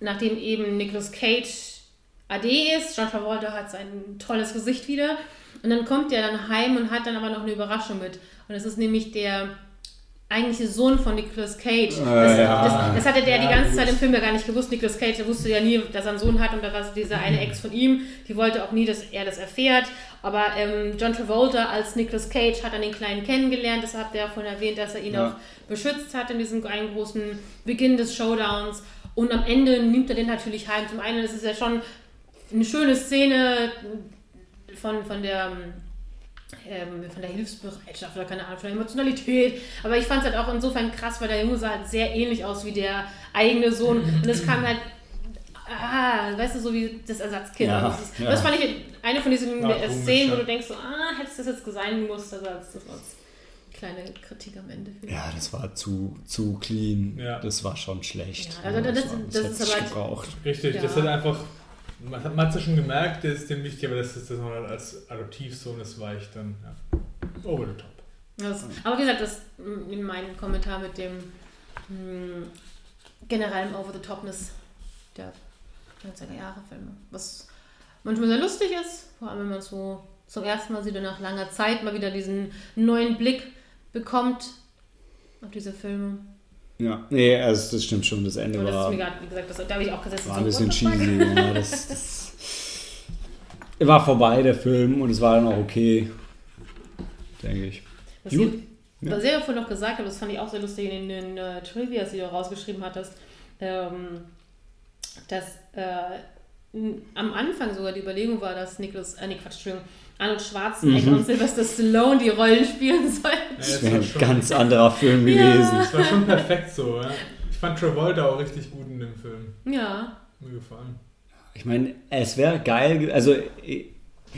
nachdem eben Nicolas Cage AD ist, John Travolta hat sein tolles Gesicht wieder und dann kommt er dann heim und hat dann aber noch eine Überraschung mit. Und es ist nämlich der eigentliche Sohn von Nicolas Cage. Das, Äh, ja. das, das hatte der die Ja, ganze gut. Zeit im Film ja gar nicht gewusst. Nicolas Cage, der wusste ja nie, dass er einen Sohn hat und da war diese eine Ex von ihm, die wollte auch nie, dass er das erfährt. Aber ähm, John Travolta als Nicolas Cage hat dann den Kleinen kennengelernt, das habt ihr ja vorhin erwähnt, dass er ihn Ja. auch beschützt hat in diesem einen großen Beginn des Showdowns. Und am Ende nimmt er den natürlich heim. Zum einen, das ist ja schon eine schöne Szene von, von der ähm, von der Hilfsbereitschaft oder keine Ahnung, von der Emotionalität. Aber ich fand es halt auch insofern krass, weil der Junge sah halt sehr ähnlich aus wie der eigene Sohn. Und es kam halt, ah, weißt du, so wie das Ersatzkind. Ja, das, ist, ja. das fand ich eine von diesen Ja, komisch, Szenen, wo du denkst, so, ah, hättest du das jetzt sein müssen. Also das das war als kleine Kritik am Ende. Ja, das war zu, zu clean. Ja. Das war schon schlecht. Ja, also das- war- das hat ist aber- gebraucht. Richtig, Ja. das hat einfach. Man hat hat's ja schon gemerkt, das ist dem wichtig, aber das ist das halt als Adoptivsohn, das war ich dann ja, over the top. Das, aber wie gesagt, das mm, in meinem Kommentar mit dem mh, generellen Over-the-Topness der 90er Jahre Filme. Was manchmal sehr lustig ist, vor allem wenn man so zum ersten Mal wieder nach langer Zeit mal wieder diesen neuen Blick bekommt auf diese Filme. Ja, nee, also das stimmt schon. Das Ende das war, wie gesagt, das, da habe ich auch gesessen. war ein bisschen cheesy. Ja, das, das war vorbei, der Film, und es war dann auch okay. Denke ich. Was, Gut. ihr, was ihr vorhin noch gesagt habt, das fand ich auch sehr lustig in den äh, Trivias, die du rausgeschrieben hattest, ähm, dass äh, am Anfang sogar die Überlegung war, dass Nicholas, äh, nee, Quatsch, Entschuldigung, Arnold Schwarzenegger Mhm. und Sylvester Stallone die Rollen spielen sollten. Das wäre ein ganz anderer Film Ja. gewesen. Das war schon perfekt so, ja. Ich fand Travolta auch richtig gut in dem Film. Ja, Mir gefallen. Ich meine, es wäre geil, ge- also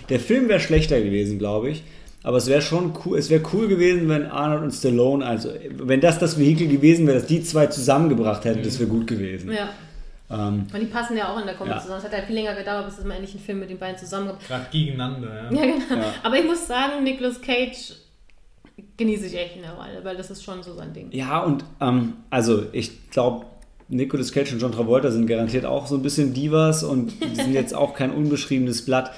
der Film wäre schlechter gewesen, glaube ich. Aber es wäre schon cool, es wäre cool gewesen, wenn Arnold und Stallone, also wenn das das Vehikel gewesen wäre, dass die zwei zusammengebracht hätten, das wäre gut gewesen. ja. Ähm, Und die passen ja auch in der Kombi Ja. zusammen. Es hat halt viel länger gedauert, bis es mal endlich einen Film mit den beiden zusammenkommt. Gerade gegeneinander, ja. Ja, genau. Ja. Aber ich muss sagen, Nicolas Cage genieße ich echt in der Rolle, weil das ist schon so sein Ding. ja, und ähm, also ich glaube, Nicolas Cage und John Travolta sind garantiert auch so ein bisschen Divas und die sind jetzt auch kein unbeschriebenes Blatt.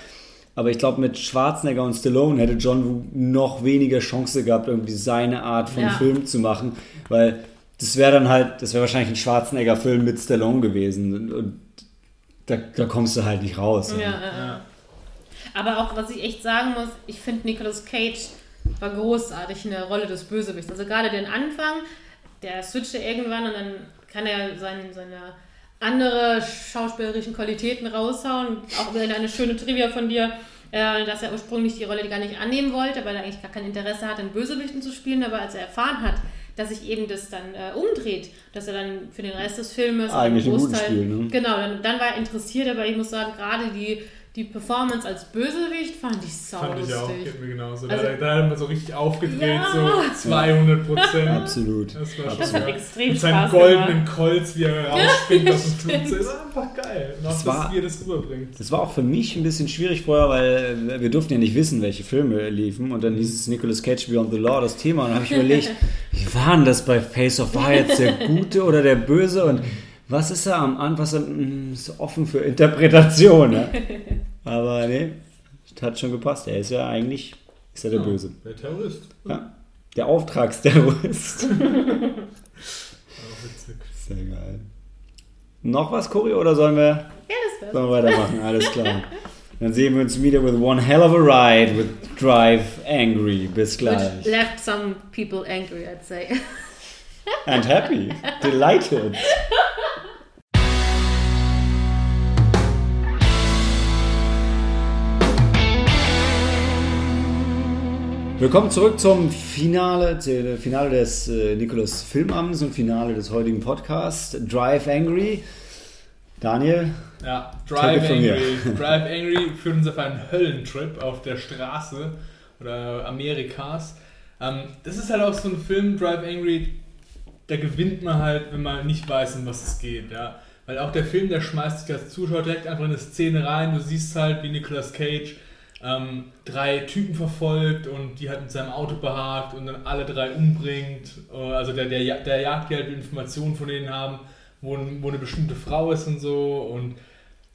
Aber ich glaube, mit Schwarzenegger und Stallone hätte John Woo noch weniger Chance gehabt, irgendwie seine Art von Ja. Film zu machen, weil das wäre dann halt, das wäre wahrscheinlich ein Schwarzenegger-Film mit Stallone gewesen. Und, da, da kommst du halt nicht raus. Ja, ja. Aber auch, was ich echt sagen muss, ich finde Nicolas Cage war großartig in der Rolle des Bösewichts. Also gerade den Anfang, der switchte irgendwann und dann kann er sein, seine andere schauspielerischen Qualitäten raushauen. Auch eine schöne Trivia von dir, äh, dass er ursprünglich die Rolle gar nicht annehmen wollte, weil er eigentlich gar kein Interesse hatte, einen Bösewichten zu spielen. Aber als er erfahren hat, dass sich eben das dann äh, umdreht, dass er dann für den Rest des Filmes Eigentlich einen guten Großteil- Spiel, ne? Genau, dann, dann war er interessiert, aber ich muss sagen, gerade die, die Performance als Bösewicht fand ich sau Fand ich auch, geht mir genauso. Also- da, da hat man so richtig aufgedreht, Ja. so 200 Prozent. Absolut. Das war Das schon hat geil. extrem Mit seinem Spaß goldenen gemacht. Kolz, wie er rausspringt aus dem. Flugzeug. Das ist einfach geil. Und auch, Das war- wie er das rüberbringt. Das war auch für mich ein bisschen schwierig vorher, weil wir durften ja nicht wissen, welche Filme liefen. Und dann hieß es Nicolas Cage Beyond the Law, das Thema. Und dann habe ich überlegt, wie war denn das bei Face Off? War jetzt der Gute oder der Böse? Und was ist er am Anfang? Mh, ist offen für Interpretation. Ne? Aber nee, das hat schon gepasst. Er ist ja eigentlich ist er der Böse. Der Terrorist. Ja. Der Auftragsterrorist. Sehr geil. Noch was, Cory, oder sollen wir, Ja, das sollen wir weitermachen? Alles klar. Dann sehen wir uns wieder with one hell of a ride with Drive Angry. Bis gleich. Which left some people angry, I'd say. And happy. Delighted. Willkommen zurück zum Finale, zum Finale des äh, Nikolaus Filmabends und Finale des heutigen Podcasts. Drive Angry. Daniel, Ja, Drive. Angry. Drive Angry führt uns auf einen Höllentrip auf der Straße oder Amerikas. Ähm, das ist halt auch so ein Film, Drive Angry, da gewinnt man halt, wenn man nicht weiß, um was es geht. Ja? Weil auch der Film, der schmeißt dich als Zuschauer direkt einfach in eine Szene rein. Du siehst halt, wie Nicolas Cage ähm, drei Typen verfolgt und die halt mit seinem Auto behagt und dann alle drei umbringt. Äh, Also der, der, der jagt die halt Informationen von denen haben, wo, wo eine bestimmte Frau ist und so. Und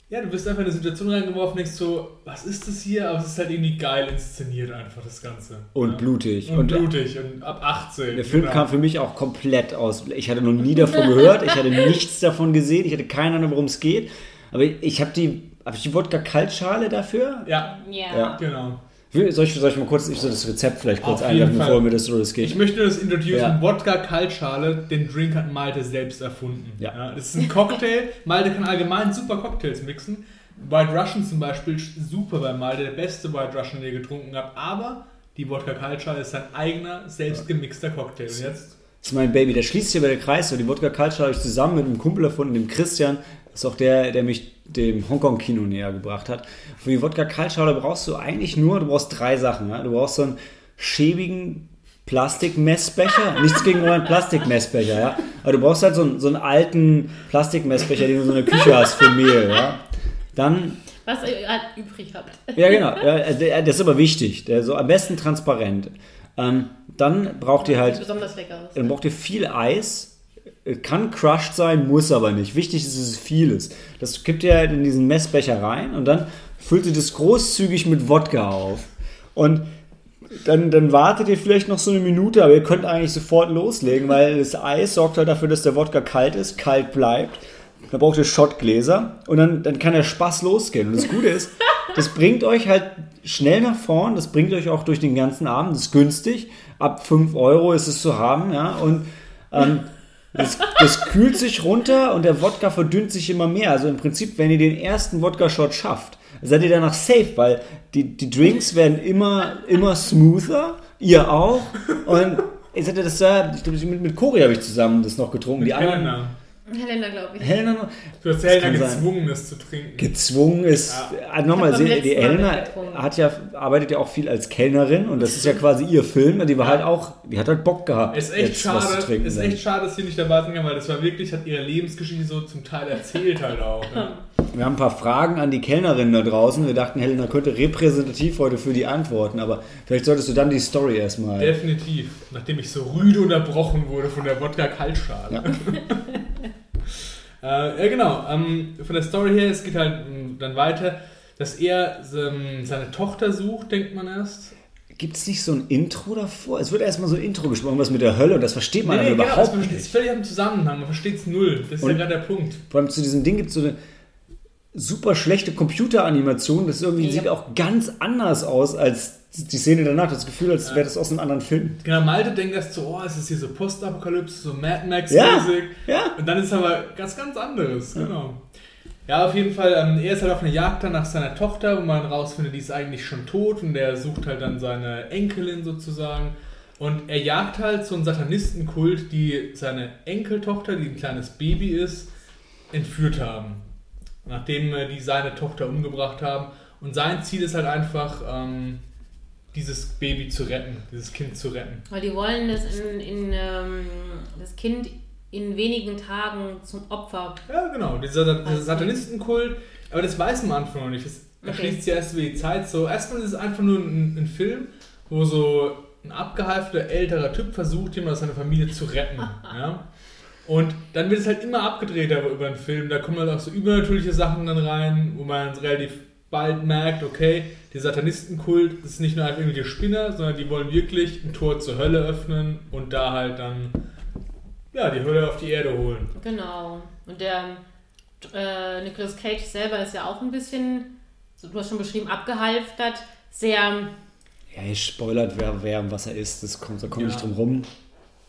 ja, du bist einfach in eine Situation reingeworfen, denkst so, was ist das hier? Aber es ist halt irgendwie geil inszeniert einfach, das Ganze. Und ja. blutig. Und, Und- blutig und ab 18. der Film genau. kam für mich auch komplett aus. Ich hatte noch nie davon gehört, ich hatte nichts davon gesehen, ich hatte keine Ahnung, worum es geht. Aber ich habe die, habe ich die Wodka-Kaltschale dafür? Ja, Ja. Ja. genau. Soll ich, soll ich mal kurz ich soll das Rezept vielleicht kurz einwerfen, bevor mir das so das Ich geht? möchte nur das introducen. Ja. Wodka Kaltschale, den Drink hat Malte selbst erfunden. Ja. das ist ein Cocktail. Malte kann allgemein super Cocktails mixen. White Russian zum Beispiel, super bei Malte, der beste White Russian, den ihr getrunken habt. Aber die Wodka Kaltschale ist sein eigener, selbst gemixter Cocktail. Und jetzt Das ist mein Baby, da schließt sich aber der Kreis. So, die Wodka Kaltschale habe ich zusammen mit einem Kumpel erfunden, dem Christian. Das ist auch der, der mich dem Hongkong-Kino näher gebracht hat. Für die Wodka Kaltschale brauchst du eigentlich nur, du brauchst drei Sachen. Ja? Du brauchst so einen schäbigen Plastikmessbecher. Nichts gegen euren Plastikmessbecher, ja. Aber du brauchst halt so einen, so einen alten Plastikmessbecher, den du so in der Küche hast für Mehl, ja. Dann Was ihr halt übrig habt. ja, genau. Ja, der- das ist aber wichtig. Der so am besten transparent. Ähm, dann braucht ihr halt, besonders lecker aus. dann braucht ihr viel Eis. Kann crushed sein, muss aber nicht. Wichtig ist, dass es viel ist. Das kippt ihr halt in diesen Messbecher rein und dann füllt ihr das großzügig mit Wodka auf. Und dann, dann wartet ihr vielleicht noch so eine Minute, aber ihr könnt eigentlich sofort loslegen, weil das Eis sorgt halt dafür, dass der Wodka kalt ist, kalt bleibt. Da braucht ihr Schottgläser und dann, dann kann der Spaß losgehen. Und das Gute ist, das bringt euch halt schnell nach vorn, das bringt euch auch durch den ganzen Abend, das ist günstig. Ab 5 Euro ist es zu haben, ja. Und ähm, das, das kühlt sich runter und der Wodka verdünnt sich immer mehr. Also im Prinzip, wenn ihr den ersten Wodka-Shot schafft, seid ihr danach safe, weil die, die Drinks werden immer, immer smoother, ihr auch. Und ich sagte, das da, ich glaube, mit, mit Cori habe ich zusammen das noch getrunken. mit die anderen. Helena. Glaube ich. Helena Du hast Helena gezwungen, das zu trinken. gezwungen ist. Ja. äh, Nochmal, hab beim sehen, die Helena hat ja, arbeitet ja auch viel als Kellnerin und das ist ja quasi ihr Film. Und die war halt auch, die hat halt Bock gehabt, Es ist echt jetzt was schade, zu trinken. ist echt schade, dass sie nicht dabei sind, weil das war wirklich, hat ihre Lebensgeschichte so zum Teil erzählt halt auch. Ja. Wir haben ein paar Fragen an die Kellnerin da draußen. Wir dachten, Helena könnte repräsentativ heute für die antworten, aber vielleicht solltest du dann die Story erstmal. Definitiv. Nachdem ich so rüde unterbrochen wurde von der Wodka-Kaltschale. Ja. äh, ja, genau. Ähm, von der Story her, es geht halt ähm, dann weiter. dass er ähm, seine Tochter sucht, denkt man erst. Gibt es nicht so ein Intro davor? Es wird erstmal so ein Intro gesprochen, was mit der Hölle und das versteht man Nee, dann nee, genau, überhaupt das nicht. ist völlig am Zusammenhang, man versteht es null. Das ist Und- ja gerade der Punkt. Vor allem zu diesem Ding gibt es so eine super schlechte Computeranimation. Das irgendwie Ja. sieht auch ganz anders aus als die Szene danach. Das Gefühl, als wäre das aus einem anderen Film. Genau, Malte denkt erst so, oh, es ist hier so Postapokalypse, so Mad Max Ja, ja. Und dann ist aber ganz, ganz anderes, genau. Ja, auf jeden Fall, ähm, er ist halt auf einer Jagd dann nach seiner Tochter, wo man rausfindet, die ist eigentlich schon tot und er sucht halt dann seine Enkelin sozusagen. Und er jagt halt so einen Satanistenkult, die seine Enkeltochter, die ein kleines Baby ist, entführt haben. Nachdem äh, die seine Tochter umgebracht haben. Und sein Ziel ist halt einfach, ähm, dieses Baby zu retten, dieses Kind zu retten. Weil die wollen das, in, in, ähm, das Kind in wenigen Tagen zum Opfer. Ja, genau, dieser, dieser Also- Satanistenkult. Aber das weiß man am Anfang noch nicht. Das Okay. erschließt sich erst über die Zeit so. Erstmal ist es einfach nur ein, ein Film, wo so ein abgehalfter älterer Typ versucht, jemand aus seiner Familie zu retten. ja? Und dann wird es halt immer abgedreht aber über den Film. Da kommen halt auch so übernatürliche Sachen dann rein, wo man relativ bald merkt, okay, der Satanistenkult ist nicht nur einfach irgendwelche Spinner, sondern die wollen wirklich ein Tor zur Hölle öffnen und da halt dann ja, die Hölle auf die Erde holen. Genau. Und der äh, Nicolas Cage selber ist ja auch ein bisschen, so, du hast schon beschrieben, abgehalftert. Sehr, Ja, ihr spoilert, wer, wer und was er ist. Das kommt, da kommt Ja. nicht drum rum.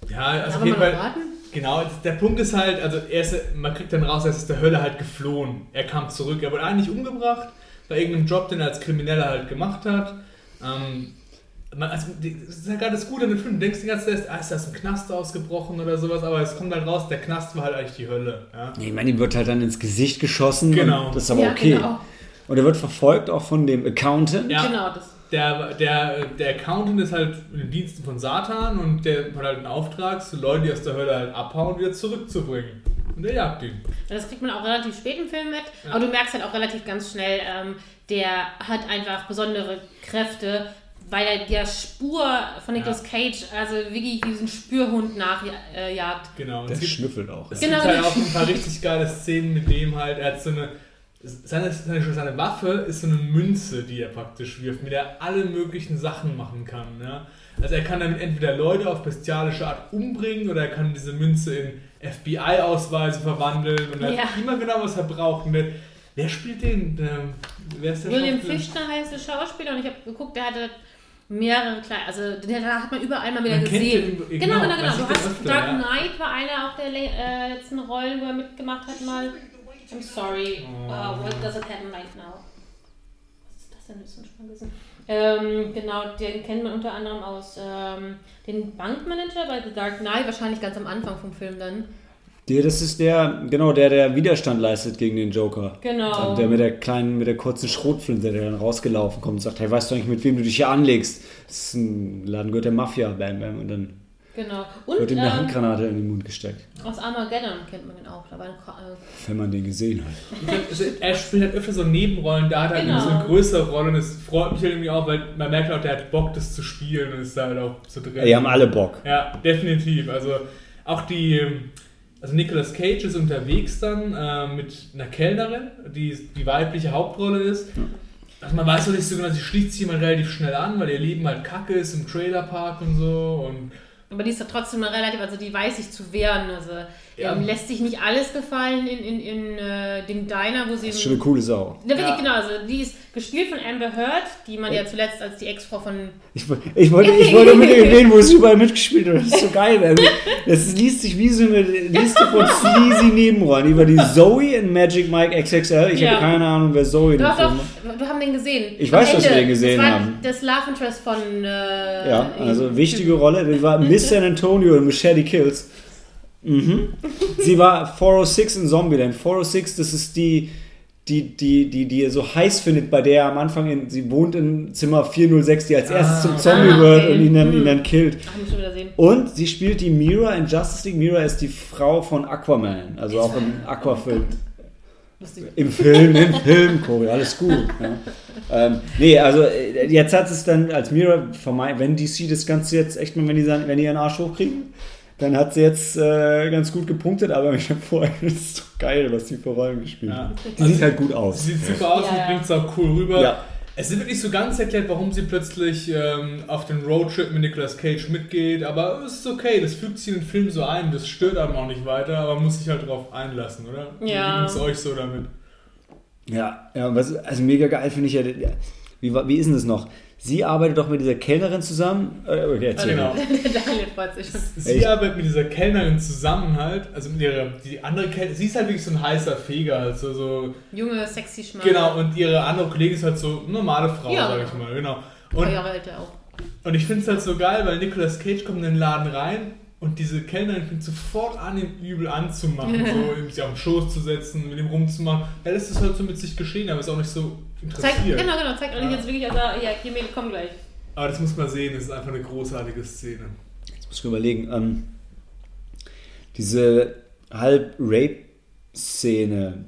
Ja, also aber auf jeden Fall. warten. Genau, der Punkt ist halt, also er ist, man kriegt dann raus, er ist aus der Hölle halt geflohen. Er kam zurück, er wurde eigentlich umgebracht bei irgendeinem Job, den er als Krimineller halt gemacht hat. Ähm, man, also, das ist ja gerade das Gute an dem Film. Du denkst die ganze Zeit, ah, ist das ein Knast ausgebrochen oder sowas, aber es kommt halt raus, der Knast war halt eigentlich die Hölle. Ja? Ich meine, ihm wird halt dann ins Gesicht geschossen. Genau. Und das ist aber ja, okay. Genau. Und er wird verfolgt auch von dem Accountant. Ja. genau das. Der, der, der Accountant ist halt in den Diensten von Satan und der hat halt einen Auftrag, so Leute, die aus der Hölle halt abhauen, wieder zurückzubringen. Und der jagt ihn. Das kriegt man auch relativ spät im Film mit. Ja. Aber du merkst halt auch relativ ganz schnell, ähm, der hat einfach besondere Kräfte, weil er der Spur von Nicolas Cage, also wirklich diesen Spürhund nachjagt. Genau. Der Es gibt- schnüffelt auch. Es Ja. Genau. gibt halt auch ein paar richtig geile Szenen mit dem halt, er hat so eine, seine, seine, seine Waffe ist so eine Münze, die er praktisch wirft, mit der er alle möglichen Sachen machen kann. Ja? Also er kann damit entweder Leute auf bestialische Art umbringen oder er kann diese Münze in FBI-Ausweise verwandeln und er Ja. hat immer genau, was er braucht. Und wer spielt den? Der, wer ist der William? Fichtner heißt der Schauspieler und ich habe geguckt, der hatte mehrere kleine, also den hat man überall mal wieder Man kennt gesehen. den, genau, genau, genau. sieht Du hast öfter, Dark. Knight war einer auch der äh, letzten Rollen, wo er mitgemacht hat mal. I'm sorry, Oh. uh, what does it happen right now? Was ist das denn? Das ist schon gesehen. Ähm, genau, den kennt man unter anderem aus ähm, den Bankmanager bei The Dark Knight, wahrscheinlich ganz am Anfang vom Film dann. Der, das ist der, genau, der, der Widerstand leistet gegen den Joker. Genau. Der mit der kleinen, mit der kurzen Schrotflinte, der dann rausgelaufen kommt und sagt, hey, weißt du eigentlich, mit wem du dich hier anlegst? Das ist ein Laden gehört der Mafia, bam, bam. Und dann Genau. wird Und ihm eine ähm, Handgranate in den Mund gesteckt. aus Armageddon kennt man ihn auch. Da war ein, äh, Wenn man den gesehen hat. Also er spielt halt öfter so Nebenrollen, da hat er Genau. so eine größere Rolle und es freut mich halt irgendwie auch, weil man merkt auch, der hat Bock, das zu spielen und ist da halt auch so drin. Die haben alle Bock. Ja, definitiv. Also auch die, also Nicolas Cage ist unterwegs dann äh, mit einer Kellnerin, die die weibliche Hauptrolle ist. Also man weiß noch nicht so genau, sie schließt sich immer relativ schnell an, weil ihr Leben halt kacke ist im Trailerpark und so und Aber die ist ja trotzdem relativ, also die weiß sich zu wehren. Also Ja. ähm, lässt sich nicht alles gefallen in, in, in äh, dem Diner, wo sie. Das ist schon eine coole Sau. Ja, wirklich, Ja. genau. Also die ist gespielt von Amber Heard, die man ja zuletzt als die Ex-Frau von. Ich, ich wollte, ich wollte mit erwähnen, wo es überall mitgespielt hat. Das ist so geil. Das liest sich wie so eine Liste von sleazy Nebenrollen. Über die Zoe in Magic Mike XXL. Ich Ja. habe keine Ahnung, wer Zoe Doch, doch, macht. wir haben den gesehen. Ich Am weiß, dass wir Ende. den gesehen das war haben. Das Love Interest von. Äh, Ja, also wichtige Rolle. Das war Miss San Antonio in Machete Kills. Mhm. Sie war 406 in Zombieland. 406, das ist die, die, die, die, die er so heiß findet, bei der er am Anfang, in, sie wohnt in Zimmer 406, die als erstes zum Zombie Ah, wird okay. und ihn dann, ihn Hm. dann killt. Ach, muss ich wieder sehen. Und sie spielt die Mira in Justice League. Mira ist die Frau von Aquaman, also auch im Aquafilm. Im Film, im Film, Cory, alles gut. Ja. Ähm, nee, also äh, jetzt hat es dann als Mira wenn DC das Ganze jetzt echt mal, wenn die, wenn die ihren Arsch hochkriegen, dann hat sie jetzt äh, ganz gut gepunktet, aber ich habe vorher, das ist doch geil, was sie für Rollen gespielt Ja. hat. Die sieht halt gut aus. Sie sieht super aus Ja, bringt es auch cool rüber. Ja. Es wird nicht so ganz erklärt, warum sie plötzlich ähm, auf den Roadtrip mit Nicolas Cage mitgeht, aber es ist okay, das fügt sich in den Film so ein, das stört einem auch nicht weiter, aber man muss sich halt drauf einlassen, oder? Ja. Wie ging es euch so damit? Ja, ja, was, also mega geil finde ich ja, wie, wie ist denn das noch? Sie arbeitet doch mit dieser Kellnerin zusammen. Äh, Okay, erzähl genau. mal. Daniel freut sich schon. Sie Echt? arbeitet mit dieser Kellnerin zusammen halt, also mit ihrer, die andere Kellnerin, sie ist halt wirklich so ein heißer Feger, halt so, so Junge, sexy Schmarrn. genau, und ihre andere Kollegin ist halt so normale Frau, Ja. sag ich mal, genau. Und Jahre älter auch. Und ich finde es halt so geil, weil Nicolas Cage kommt in den Laden rein und diese Kellnerin fängt sofort an, ihn übel anzumachen, so ihm sich auf den Schoß zu setzen, mit ihm rumzumachen. Er lässt es halt so mit sich geschehen, aber ist auch nicht so Zeigt, interessiert. genau, genau, zeigt auch nicht Ja. jetzt wirklich, also, ja, hier, komm gleich. Aber das muss man sehen, das ist einfach eine großartige Szene. Jetzt muss ich überlegen. Ähm, diese Halb-Rape-Szene,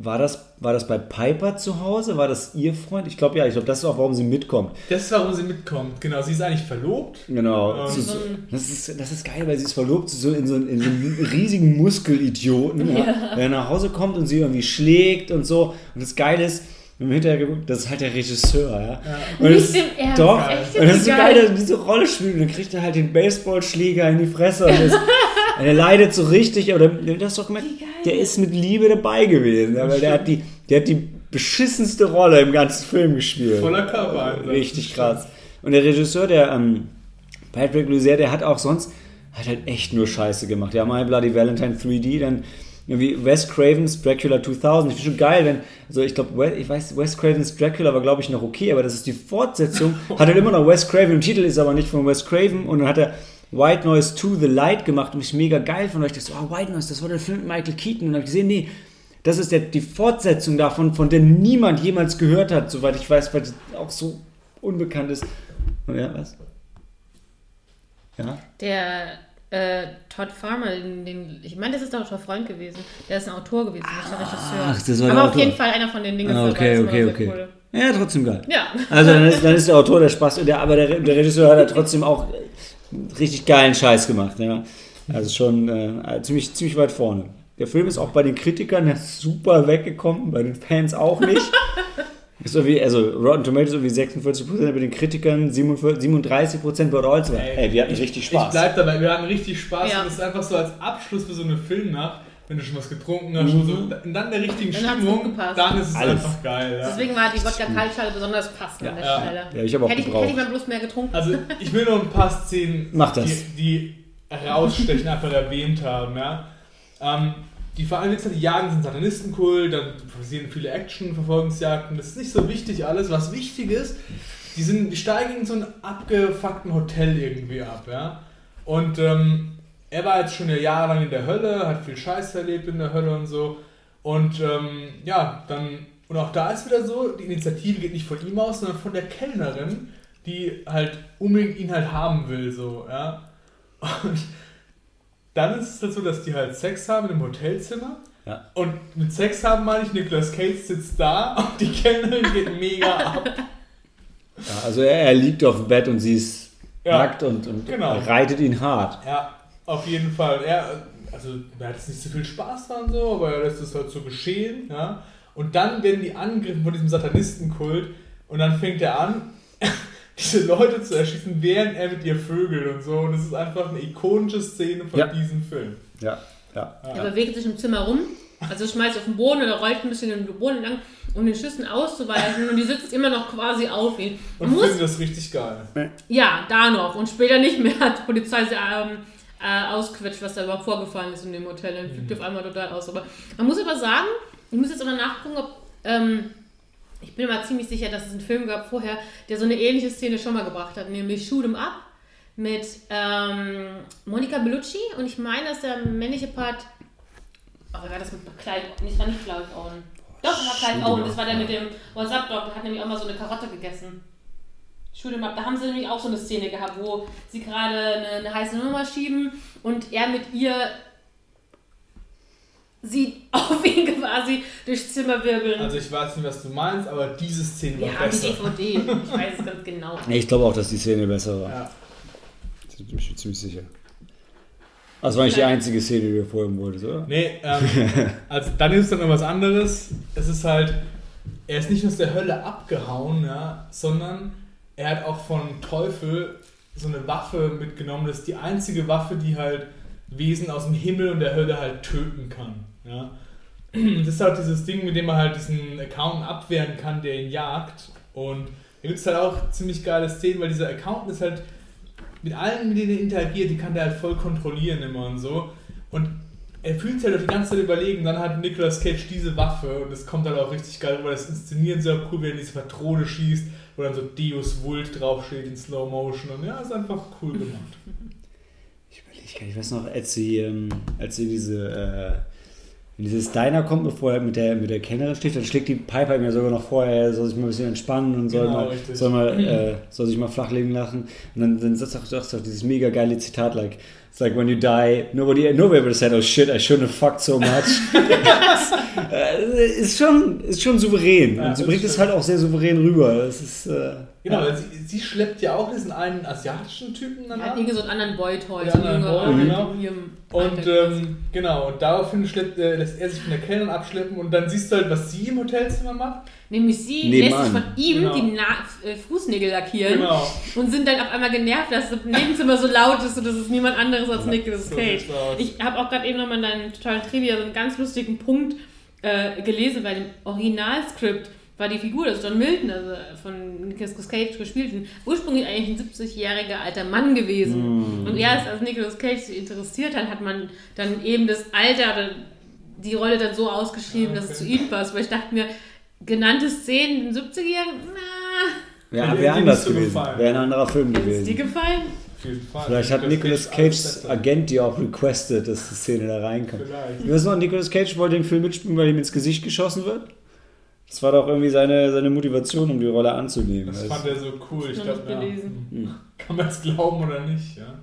war das, war das bei Piper zu Hause? War das ihr Freund? Ich glaube ja, ich glaube, das ist auch, warum sie mitkommt. Das ist, warum sie mitkommt. Genau, sie ist eigentlich verlobt. Genau. Ähm, ein- das, ist, das ist geil, weil sie ist verlobt so in so, in so einem riesigen Muskelidioten, ja. der nach Hause kommt und sie irgendwie schlägt und so. Und das Geile ist, im Hintergrund, das ist halt der Regisseur, ja. Ja. Und Nicht das, im Ernst, Doch, echt? und das ist so geil, dass er diese Rolle spielt und dann kriegt er halt den Baseballschläger in die Fresse und das, er leidet so richtig, aber der, das hast doch gemerkt, der ist mit Liebe dabei gewesen, ja, weil der hat die, der hat die beschissenste Rolle im ganzen Film gespielt. Voller Körpereinsatz. Richtig krass. Und der Regisseur, der ähm, Patrick Lussier, der hat auch sonst, hat halt echt nur Scheiße gemacht. Ja, My Bloody Valentine 3D, dann irgendwie Wes Cravens Dracula 2000. Ich finde schon geil, wenn, also ich glaube, ich weiß, Wes Cravens Dracula war glaube ich noch okay, aber das ist die Fortsetzung. Hat halt immer noch Wes Craven, im Titel ist aber nicht von Wes Craven und dann hat er White Noise to the Light gemacht und ich mega geil von euch. Ich dachte so, oh, White Noise, das war der Film mit Michael Keaton. Und dann habe ich gesehen, nee, das ist der, die Fortsetzung davon, von der niemand jemals gehört hat, soweit ich weiß, weil die auch so unbekannt ist. Ja, was? Ja? Der äh, Todd Farmer, den, den, ich meine, das ist doch ein Freund gewesen. Der ist ein Autor gewesen, nicht der Regisseur. Ach, das war Aber auf Autor. jeden Fall einer von den Dingen. Ah, okay, okay, okay. cool. Ja, trotzdem geil. Ja. Also dann ist, dann ist der Autor der Spaß, der, aber der, der Regisseur hat ja trotzdem auch richtig geilen Scheiß gemacht. Ja. Also schon äh, ziemlich, ziemlich weit vorne. Der Film ist auch bei den Kritikern super weggekommen, bei den Fans auch nicht. Ist so wie, also Rotten Tomatoes so wie 46% bei den Kritikern, 47, 37% bei Rolls. Ey, wir hatten ich, richtig Ich Spaß. bleib dabei, wir hatten richtig Spaß Ja. und das ist einfach so als Abschluss für so eine Filmnacht, wenn du schon was getrunken hast, schon so, und dann der richtigen Dann Stimmung, dann ist es Alles. einfach geil. Ja. Deswegen war die Wodka-Kaltschale besonders passend an der Ja. Stelle. Ja, ich habe auch hätte, ich, gebraucht. hätte ich mal bloß mehr getrunken. Also ich will noch ein paar Szenen, Mach das. Die, die herausstechen, einfach erwähnt haben. Ja. Ähm, die vor allem jetzt jagen sind Satanistenkult, dann passieren viele Action-Verfolgungsjagden. Das ist nicht so wichtig alles. Was wichtig ist, die, sind, die steigen in so einen abgefuckten Hotel irgendwie ab. Ja. Und ähm, er war jetzt schon ja jahrelang in der Hölle, hat viel Scheiß erlebt in der Hölle und so. Und ähm, ja, dann, und auch da ist wieder so, die Initiative geht nicht von ihm aus, sondern von der Kellnerin, die halt unbedingt ihn halt haben will, so, ja. Und dann ist es halt so, dass die halt Sex haben im Hotelzimmer. Ja. Und mit Sex haben meine ich, Nicolas Cage sitzt da und die Kellnerin geht mega ab. Ja, also er, er liegt auf dem Bett und sie ist Ja, nackt und, und genau. reitet ihn hart. Ja, auf jeden Fall. Er, also, er hat jetzt nicht so viel Spaß dran, so, aber er lässt es halt so geschehen. Ja? Und dann werden die angegriffen von diesem Satanistenkult und dann fängt er an, diese Leute zu erschießen, während er mit ihr vögelt und so. Und das ist einfach eine ikonische Szene von Ja. diesem Film. Ja, ja. Er bewegt sich im Zimmer rum, also schmeißt auf den Boden oder rollt ein bisschen den Boden entlang, um den Schüssen auszuweichen und die sitzt immer noch quasi auf ihn. Man Und muss, finde das richtig geil. ja, da noch und später nicht mehr hat die Polizei sie ähm, äh, ausquetscht, was da überhaupt vorgefallen ist in dem Hotel. Dann flippt auf einmal total aus. Aber man muss aber sagen, ich muss jetzt aber nachgucken, ob ähm, ich bin mir ziemlich sicher, dass es einen Film gab vorher, der so eine ähnliche Szene schon mal gebracht hat, nämlich Shoot 'em Up mit ähm, Monica Bellucci und ich meine, dass der männliche Part, oh, wer war das mit Clive, nicht, das war nicht Clive Owen. Doch, das war 'em Owen, Up, das war der mit dem WhatsApp Dog, der hat nämlich auch mal so eine Karotte gegessen. Shoot 'em Up, da haben sie nämlich auch so eine Szene gehabt, wo sie gerade eine, eine heiße Nummer schieben und er mit ihr sie auf ihn quasi durchs Zimmer wirbeln. Also ich weiß nicht, was du meinst, aber diese Szene war Wir haben die besser. DVD. Ich weiß es ganz genau. Ich glaube auch, dass die Szene besser war. Ja. Da bin ich mir ziemlich sicher. Das war nicht die einzige Szene, die du vorhin wolltest, oder? Nee, ähm, also dann ist es dann noch was anderes. Es ist halt, er ist nicht nur aus der Hölle abgehauen, ja, sondern er hat auch von Teufel so eine Waffe mitgenommen. Das ist die einzige Waffe, die halt Wesen aus dem Himmel und der Hölle halt töten kann. Ja. Das ist halt dieses Ding, mit dem man halt diesen Account abwehren kann, der ihn jagt. Und da gibt es halt auch ziemlich geile Szenen, weil dieser Account ist halt mit allen, mit denen er interagiert, die kann der halt voll kontrollieren immer und so. Und er fühlt sich halt auch die ganze Zeit überlegen. Dann hat Nicolas Cage diese Waffe und das kommt halt auch richtig geil, weil das Inszenieren sehr cool, wenn er diese Patrone schießt, wo dann so Deus Vult draufsteht in Slow Motion. Und ja, ist einfach cool gemacht. Ich überlege ich weiß noch, als sie, ähm, als sie diese, äh, wenn dieses Diner kommt, bevor er mit der, mit der Kellnerin schlägt, dann schlägt die Piper ihm ja sogar noch vorher, er soll sich mal ein bisschen entspannen und soll, Genau, mal, richtig. soll, mal, äh, soll sich mal flachlegen lachen. Und dann, dann sagt auch, sagt auch dieses mega geile Zitat, like, it's like when you die, nobody, nobody ever said, oh shit, I shouldn't have fucked so much. Äh, ist, schon, ist schon souverän. Ja, und sie bringt es halt auch sehr souverän rüber. Das ist, äh, Genau, ja. sie, sie schleppt ja auch diesen einen asiatischen Typen dann Er hat ab. irgendwie so einen anderen Boy-Toy. Ja, so einen Boy, genau. Und ähm, genau, und daraufhin schleppt, äh, lässt er sich von der Kellnerin abschleppen und dann siehst du halt, was sie im Hotelzimmer macht. Nämlich sie Nebenan. lässt sich von ihm Genau. die Na äh, Fußnägel lackieren Genau. und sind dann auf einmal genervt, dass das Nebenzimmer so laut ist und das ist niemand anderes als Nicolas So Cage. Ich habe auch gerade eben nochmal in deinem tollen Trivia so einen ganz lustigen Punkt äh, gelesen, weil im Originalskript war die Figur, das ist John Milton, also von Nicolas Cage gespielt, ursprünglich eigentlich ein 70-jähriger alter Mann gewesen. Und erst als Nicolas Cage sich interessiert hat, hat man dann eben das Alter, oder die Rolle dann so ausgeschrieben, Ah, dass es okay. zu ihm passt. Weil ich dachte mir, genannte Szenen, den 70-Jährigen, na, Wäre Hätte wär dir anders gewesen. gefallen. Wäre ein anderer Film ist dir gewesen. gefallen? Vielleicht hat Nicolas Cages. Agent die auch requested, dass die Szene da reinkommt. Vielleicht. Ich weiß noch, Nicolas Cage wollte den Film mitspielen, weil ihm ins Gesicht geschossen wird. Das war doch irgendwie seine, seine Motivation, um die Rolle anzunehmen. Das Das- fand er so cool. Ich nicht ja. Hm. Kann man es glauben oder nicht, ja.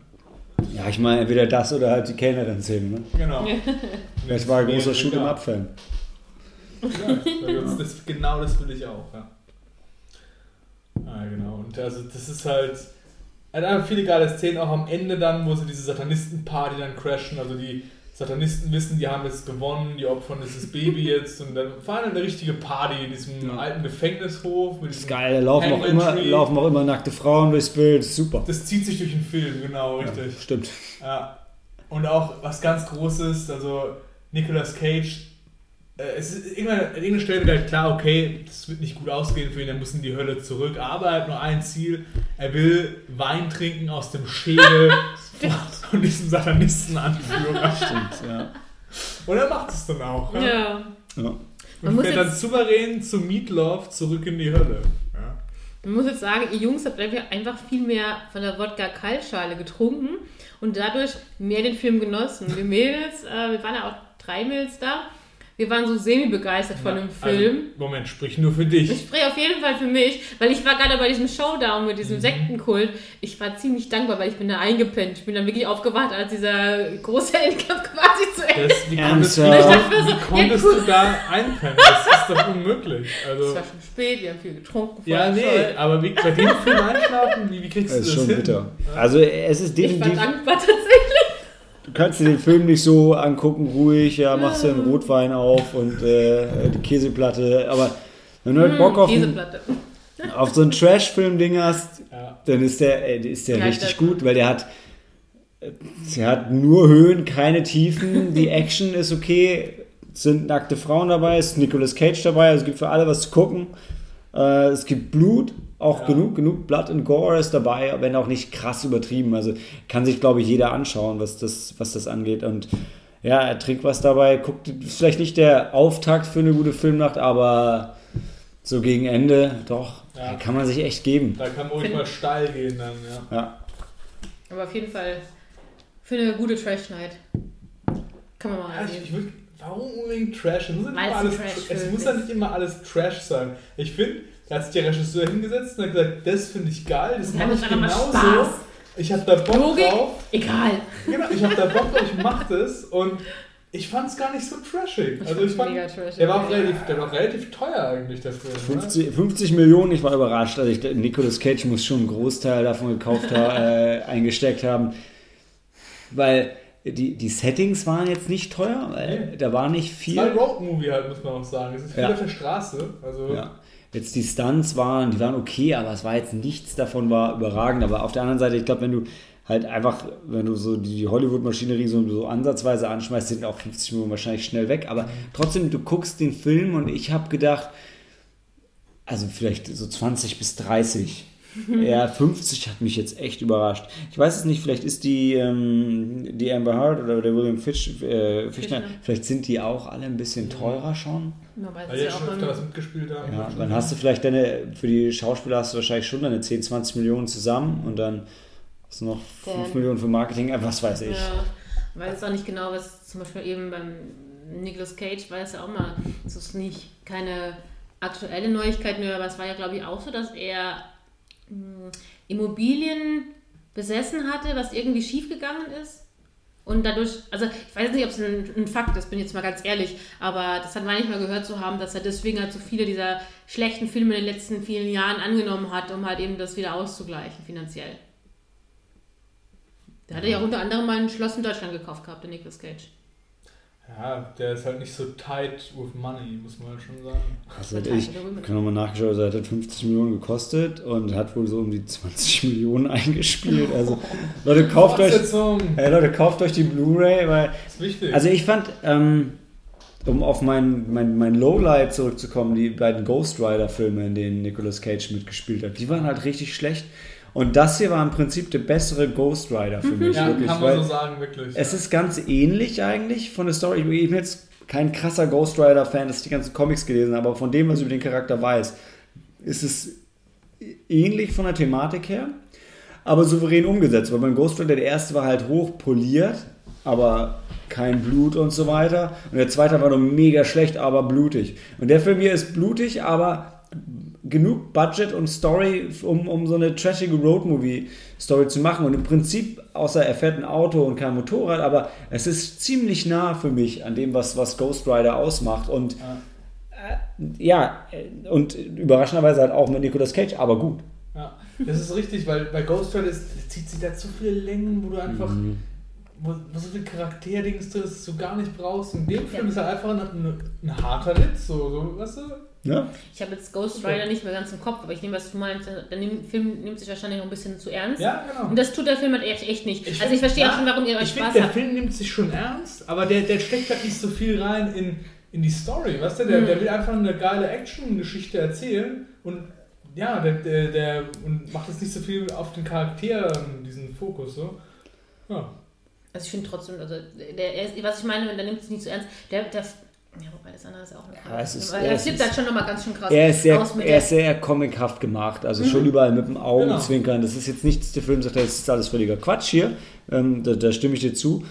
ja, ich meine, entweder das oder halt die Kellnerin-Szene. Ne? Genau. Vielleicht war er großer Shoot em Up-Fan. Ja, das, das, genau das will ich auch, ja. Ah, genau. Und also das ist halt. Er hat einfach viele geile Szenen, auch am Ende dann, wo sie diese Satanisten-Party dann crashen. Also die Satanisten wissen, die haben jetzt gewonnen, die opfern dieses Baby jetzt. Und dann fahren eine richtige Party in diesem Ja. alten Gefängnishof. Mit Das ist geil, da laufen auch, immer, laufen auch immer nackte Frauen durchs Bild. Das ist super. Das zieht sich durch den Film, genau, richtig. Ja, stimmt. Ja. Und auch was ganz Großes, also Nicolas Cage, es ist irgendwann, an irgendeiner Stelle wird halt klar, okay, das wird nicht gut ausgehen für ihn, er muss in die Hölle zurück, aber er hat nur ein Ziel, er will Wein trinken aus dem Schädel von, diesem Satanistenanführer. Stimmt, ja. Und er macht es dann auch. Ja. Ja. ja. Man Und muss fährt dann jetzt- souverän zu Meatloaf zurück in die Hölle. Ja. Man muss jetzt sagen, ihr Jungs habt einfach viel mehr von der Wodka-Kaltschale getrunken und dadurch mehr den Film genossen. Wir Mädels, äh, wir waren ja auch drei Mädels da, wir waren so semi-begeistert von dem Film. Also, Moment, sprich nur für dich. Ich spreche auf jeden Fall für mich, weil ich war gerade bei diesem Showdown mit Mhm. diesem Sektenkult. Ich war ziemlich dankbar, weil ich bin da eingepennt. Ich bin dann wirklich aufgewacht, als dieser große Endkampf quasi zu Ende Das, wie konntest, du, wie konntest du da einpennen? Das ist doch unmöglich. Es Also, war schon spät, wir haben viel getrunken. ja, voll nee, toll. aber wie, bei dem Film einschlafen, wie, wie kriegst Das du ist das schon hin? bitter. Also es ist Ich war definitiv, dankbar tatsächlich. Du kannst dir den Film nicht so angucken, ruhig, ja, machst dir einen Rotwein auf und äh, die Käseplatte, aber wenn du halt Bock auf, ein, Käseplatte. auf so ein Trash-Film-Ding hast, Ja. dann ist der, äh, ist der richtig gut, weil der hat, äh, der hat nur Höhen, keine Tiefen, die Action ist okay, es sind nackte Frauen dabei, es ist Nicolas Cage dabei, also es gibt für alle was zu gucken. Äh, es gibt Blut, auch Ja. genug, genug Blood and Gore ist dabei, wenn auch nicht krass übertrieben. Also kann sich, glaube ich, jeder anschauen, was das, was das angeht. Und ja, er trinkt was dabei, guckt, ist vielleicht nicht der Auftakt für eine gute Filmnacht, aber so gegen Ende, doch, Ja. kann man sich echt geben. Da kann man ruhig mal steil gehen dann, ja. Ja. Aber auf jeden Fall für eine gute Trash-Night. Kann man mal würd, warum unbedingt Trash? Es muss, nicht immer alles, es muss ja nicht immer alles Trash sein. Ich finde, da hat sich der Regisseur hingesetzt und hat gesagt, das finde ich geil, das mache ich genauso. Spaß. Ich habe da Bock Logik? drauf. Egal. Genau, ich habe da Bock drauf, ich mache das und ich fand es gar nicht so trashig. Also ich fand, mega trashig. der war, auch relativ, der war auch relativ teuer eigentlich, der Film. ne? 50, 50 Millionen, ich war überrascht. Also ich, Nicolas Cage muss schon einen Großteil davon gekauft haben, äh, eingesteckt haben. Weil die, die Settings waren jetzt nicht teuer, weil Nee. da war nicht viel. Zwei Road-Movie halt, muss man auch sagen. Es ist viel Ja. auf der Straße. Also, Ja. Jetzt die Stunts waren, die waren okay, aber es war jetzt nichts davon war überragend. Aber auf der anderen Seite, ich glaube, wenn du halt einfach, wenn du so die Hollywood-Maschinerie so, so ansatzweise anschmeißt, sind auch 50 Millionen wahrscheinlich schnell weg. Aber trotzdem, du guckst den Film und ich habe gedacht, also vielleicht so 20 bis 30. Ja, 50 hat mich jetzt echt überrascht. Ich weiß es nicht, vielleicht ist die, ähm, die Amber Heard oder der William Fish, äh, Fichtner, Fichtner. vielleicht sind die auch alle ein bisschen teurer schon. Man weiß weil es die ja ja auch schon öfter was mitgespielt haben. Ja, dann hast du vielleicht deine, für die Schauspieler hast du wahrscheinlich schon deine 10, 20 Millionen zusammen und dann hast du noch 5 Dann- Millionen für Marketing, äh, was weiß ich. Ja, weiß auch nicht genau, was zum Beispiel eben beim Nicolas Cage war es ja auch mal, es ist nicht keine aktuelle Neuigkeit mehr, aber es war ja, glaube ich, auch so, dass er Immobilien besessen hatte, was irgendwie schiefgegangen ist. Und dadurch, also ich weiß nicht, ob es ein, ein Fakt ist, bin jetzt mal ganz ehrlich, aber das hat man nicht mal gehört zu haben, dass er deswegen halt so viele dieser schlechten Filme in den letzten vielen Jahren angenommen hat, um halt eben das wieder auszugleichen finanziell. Der hatte ja auch unter anderem mal ein Schloss in Deutschland gekauft gehabt, der Nicolas Cage. Ja, der ist halt nicht so tight with money, muss man schon sagen. Also hätte ich, ich habe nochmal nachgeschaut, also er hat 50 Millionen gekostet und hat wohl so um die 20 Millionen eingespielt. Also Leute, kauft euch, hey, Leute, kauft euch die Blu-ray, weil ist wichtig. Also ich fand, ähm, um auf mein, mein, mein Lowlight zurückzukommen, die beiden Ghost Rider-Filme, in denen Nicolas Cage mitgespielt hat, die waren halt richtig schlecht. Und das hier war im Prinzip der bessere Ghost Rider für mich. ja, wirklich, kann weil man so sagen, wirklich. es ist ganz ähnlich eigentlich von der Story. Ich bin jetzt kein krasser Ghost Rider-Fan, dass ich die ganzen Comics gelesen habe, aber von dem, was ich über den Charakter weiß, ist es ähnlich von der Thematik her, aber souverän umgesetzt. Weil beim Ghost Rider, der erste war halt hoch poliert, aber kein Blut und so weiter. Und der zweite war nur mega schlecht, aber blutig. Und der Film hier ist blutig, aber genug Budget und Story, um, um so eine trashige Roadmovie-Story zu machen. Und im Prinzip, außer er fährt ein Auto und kein Motorrad, aber es ist ziemlich nah für mich an dem, was, was Ghost Rider ausmacht. Und Ja. äh, ja, und überraschenderweise halt auch mit Nicolas Cage, aber gut. Ja, das ist richtig, weil bei Ghost Rider ist, zieht sich da zu viele Längen, wo du einfach, Mhm. wo, wo so viel Charakterdings drin ist, das du gar nicht brauchst. In dem Film ist er einfach ein, ein, ein harter Ritt, so, so, weißt du? Ja? Ich habe jetzt Ghost Rider nicht mehr ganz im Kopf, aber ich nehme, was du meinst. Der Film nimmt sich wahrscheinlich noch ein bisschen zu ernst. Ja, genau. Und das tut der Film halt echt, echt nicht. Ich also ich find- verstehe ja, auch schon, warum ihr euch Spaß der habt. Film nimmt sich schon ernst, aber der, der steckt halt nicht so viel rein in, in die Story, weißt du? Der, Mhm. der will einfach eine geile Action-Geschichte erzählen und ja, der, der, der und macht jetzt nicht so viel auf den Charakteren, diesen Fokus, so. Ja. Also ich finde trotzdem, also der, er was ich meine, der nimmt es nicht so ernst. Der, der, ja, wobei das andere ist auch eine Ja, es ist- er es flippt ist- halt schon nochmal ganz schön krass Er ist sehr, aus mit er ist sehr comichaft gemacht, also schon überall mit dem Augenzwinkern. Genau. Das ist jetzt nichts, der Film sagt, das ist alles völliger Quatsch hier. Ähm, da, da stimme ich dir zu.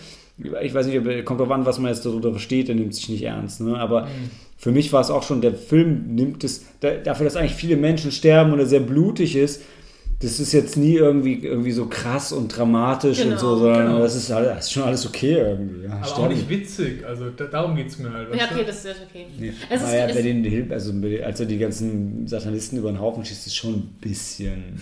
Ich weiß nicht, ob- kommt drauf an, was man jetzt darunter versteht, der nimmt sich nicht ernst. Ne? Aber für mich war es auch schon, der Film nimmt es, da- dafür, dass eigentlich viele Menschen sterben und er sehr blutig ist, das ist jetzt nie irgendwie, irgendwie so krass und dramatisch und Genau, so, sondern genau. das, ist, alles- das ist schon alles okay irgendwie. Ja, Aber auch nicht witzig, also da, darum geht es mir halt. Ja, du? okay, das ist okay. Nee. Es ist, ja, es, bei den also als er die ganzen Satanisten über den Haufen schießt, ist schon ein bisschen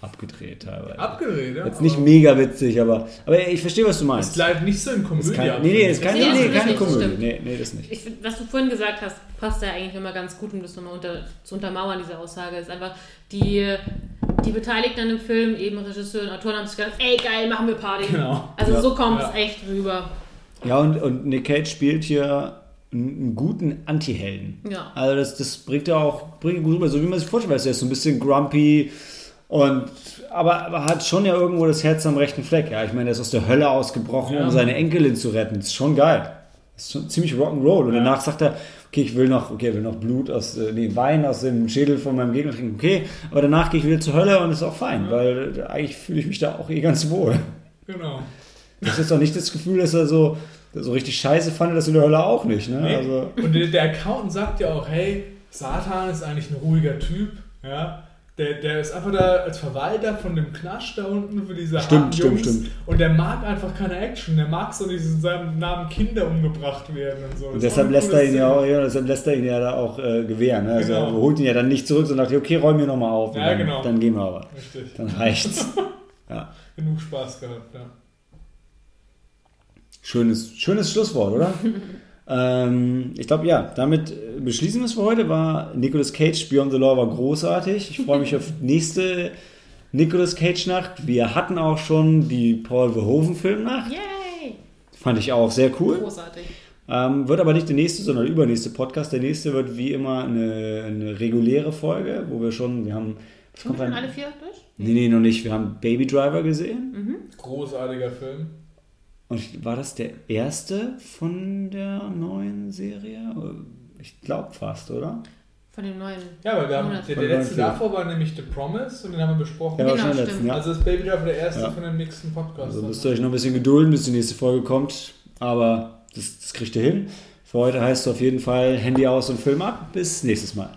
abgedreht teilweise. Abgedreht, ja. Jetzt nicht mega witzig, aber, aber ich verstehe, was du Es meinst. bleibt nicht so in Das Komödie. kann, nee, nee, das kann, Nee, nee, keine nicht, Komödie. stimmt. Nee, nee, das nicht. ich, was du vorhin gesagt hast, passt ja eigentlich immer ganz gut, um das nochmal unter, zu untermauern, diese Aussage. ist einfach, die, die Beteiligten an dem Film, eben Regisseur und Autoren, haben sich gedacht, ey geil, machen wir Party. Genau. Also Ja. so kommt Ja. es echt rüber. Ja, und, und Nick Cage spielt hier einen, guten Anti-Helden. Ja. Also das, das bringt er auch bringt gut rüber, so wie man sich vorstellt. Er ist so ein bisschen grumpy und aber, aber hat schon ja irgendwo das Herz am rechten Fleck. Ja, ich meine, er ist aus der Hölle ausgebrochen, Ja. um seine Enkelin zu retten. Das ist schon geil. Das ist schon ziemlich Rock'n'Roll. Und Ja. danach sagt er, okay, ich will noch, okay, will noch Blut aus, äh, nee, Wein aus dem Schädel von meinem Gegner trinken. Okay, aber danach gehe ich wieder zur Hölle und ist auch fein, weil äh, eigentlich fühle ich mich da auch eh ganz wohl. Genau. Das ist jetzt auch nicht das Gefühl, dass er so, so richtig scheiße fand, das in der Hölle auch nicht. Ne? Nee. Also, Und der, der Accountant sagt ja auch, hey, Satan ist eigentlich ein ruhiger Typ, ja. Der, der ist einfach da als Verwalter von dem Knast da unten für diese Stimmt, harten stimmt, Jungs. stimmt. Und der mag einfach keine Action. Der mag so nicht in seinem Namen Kinder umgebracht werden und so. Und deshalb lässt er ihn ja auch, ja, deshalb lässt er ihn ja da auch äh, gewähren. Ne? Also Genau. er holt ihn ja dann nicht zurück, sondern sagt, okay, räum mir nochmal auf. Ja, dann, genau. Dann gehen wir aber. Richtig. Dann reicht's. ja. Genug Spaß gehabt, ja. Schönes, schönes Schlusswort, oder? ähm, ich glaube, ja, damit äh, beschließen wir es für heute. War Nicolas Cage Beyond the Law war großartig. Ich freue mich auf nächste Nicolas Cage Nacht. Wir hatten auch schon die Paul Verhoeven Filmnacht. Yay! Fand ich auch sehr cool. Großartig. Ähm, wird aber nicht der nächste, sondern der übernächste Podcast. Der nächste wird wie immer eine, eine reguläre Folge, wo wir schon, wir haben. Was kommt wir schon alle vier durch? Nee, nee, noch nicht. Wir haben Baby Driver gesehen. Großartiger Film. Und war das der erste von der neuen Serie? Ich glaube fast, oder? Von dem neuen. Ja, weil wir haben, der, Von der letzte davor war nämlich The Promise und den haben wir besprochen. War Genau, letzten, ja. Also ist Baby Driver der erste Ja. von dem nächsten Podcast. Also müsst ihr euch noch ein bisschen gedulden, bis die nächste Folge kommt. Aber das, das kriegt ihr hin. Für heute heißt es auf jeden Fall Handy aus und Film ab. Bis nächstes Mal.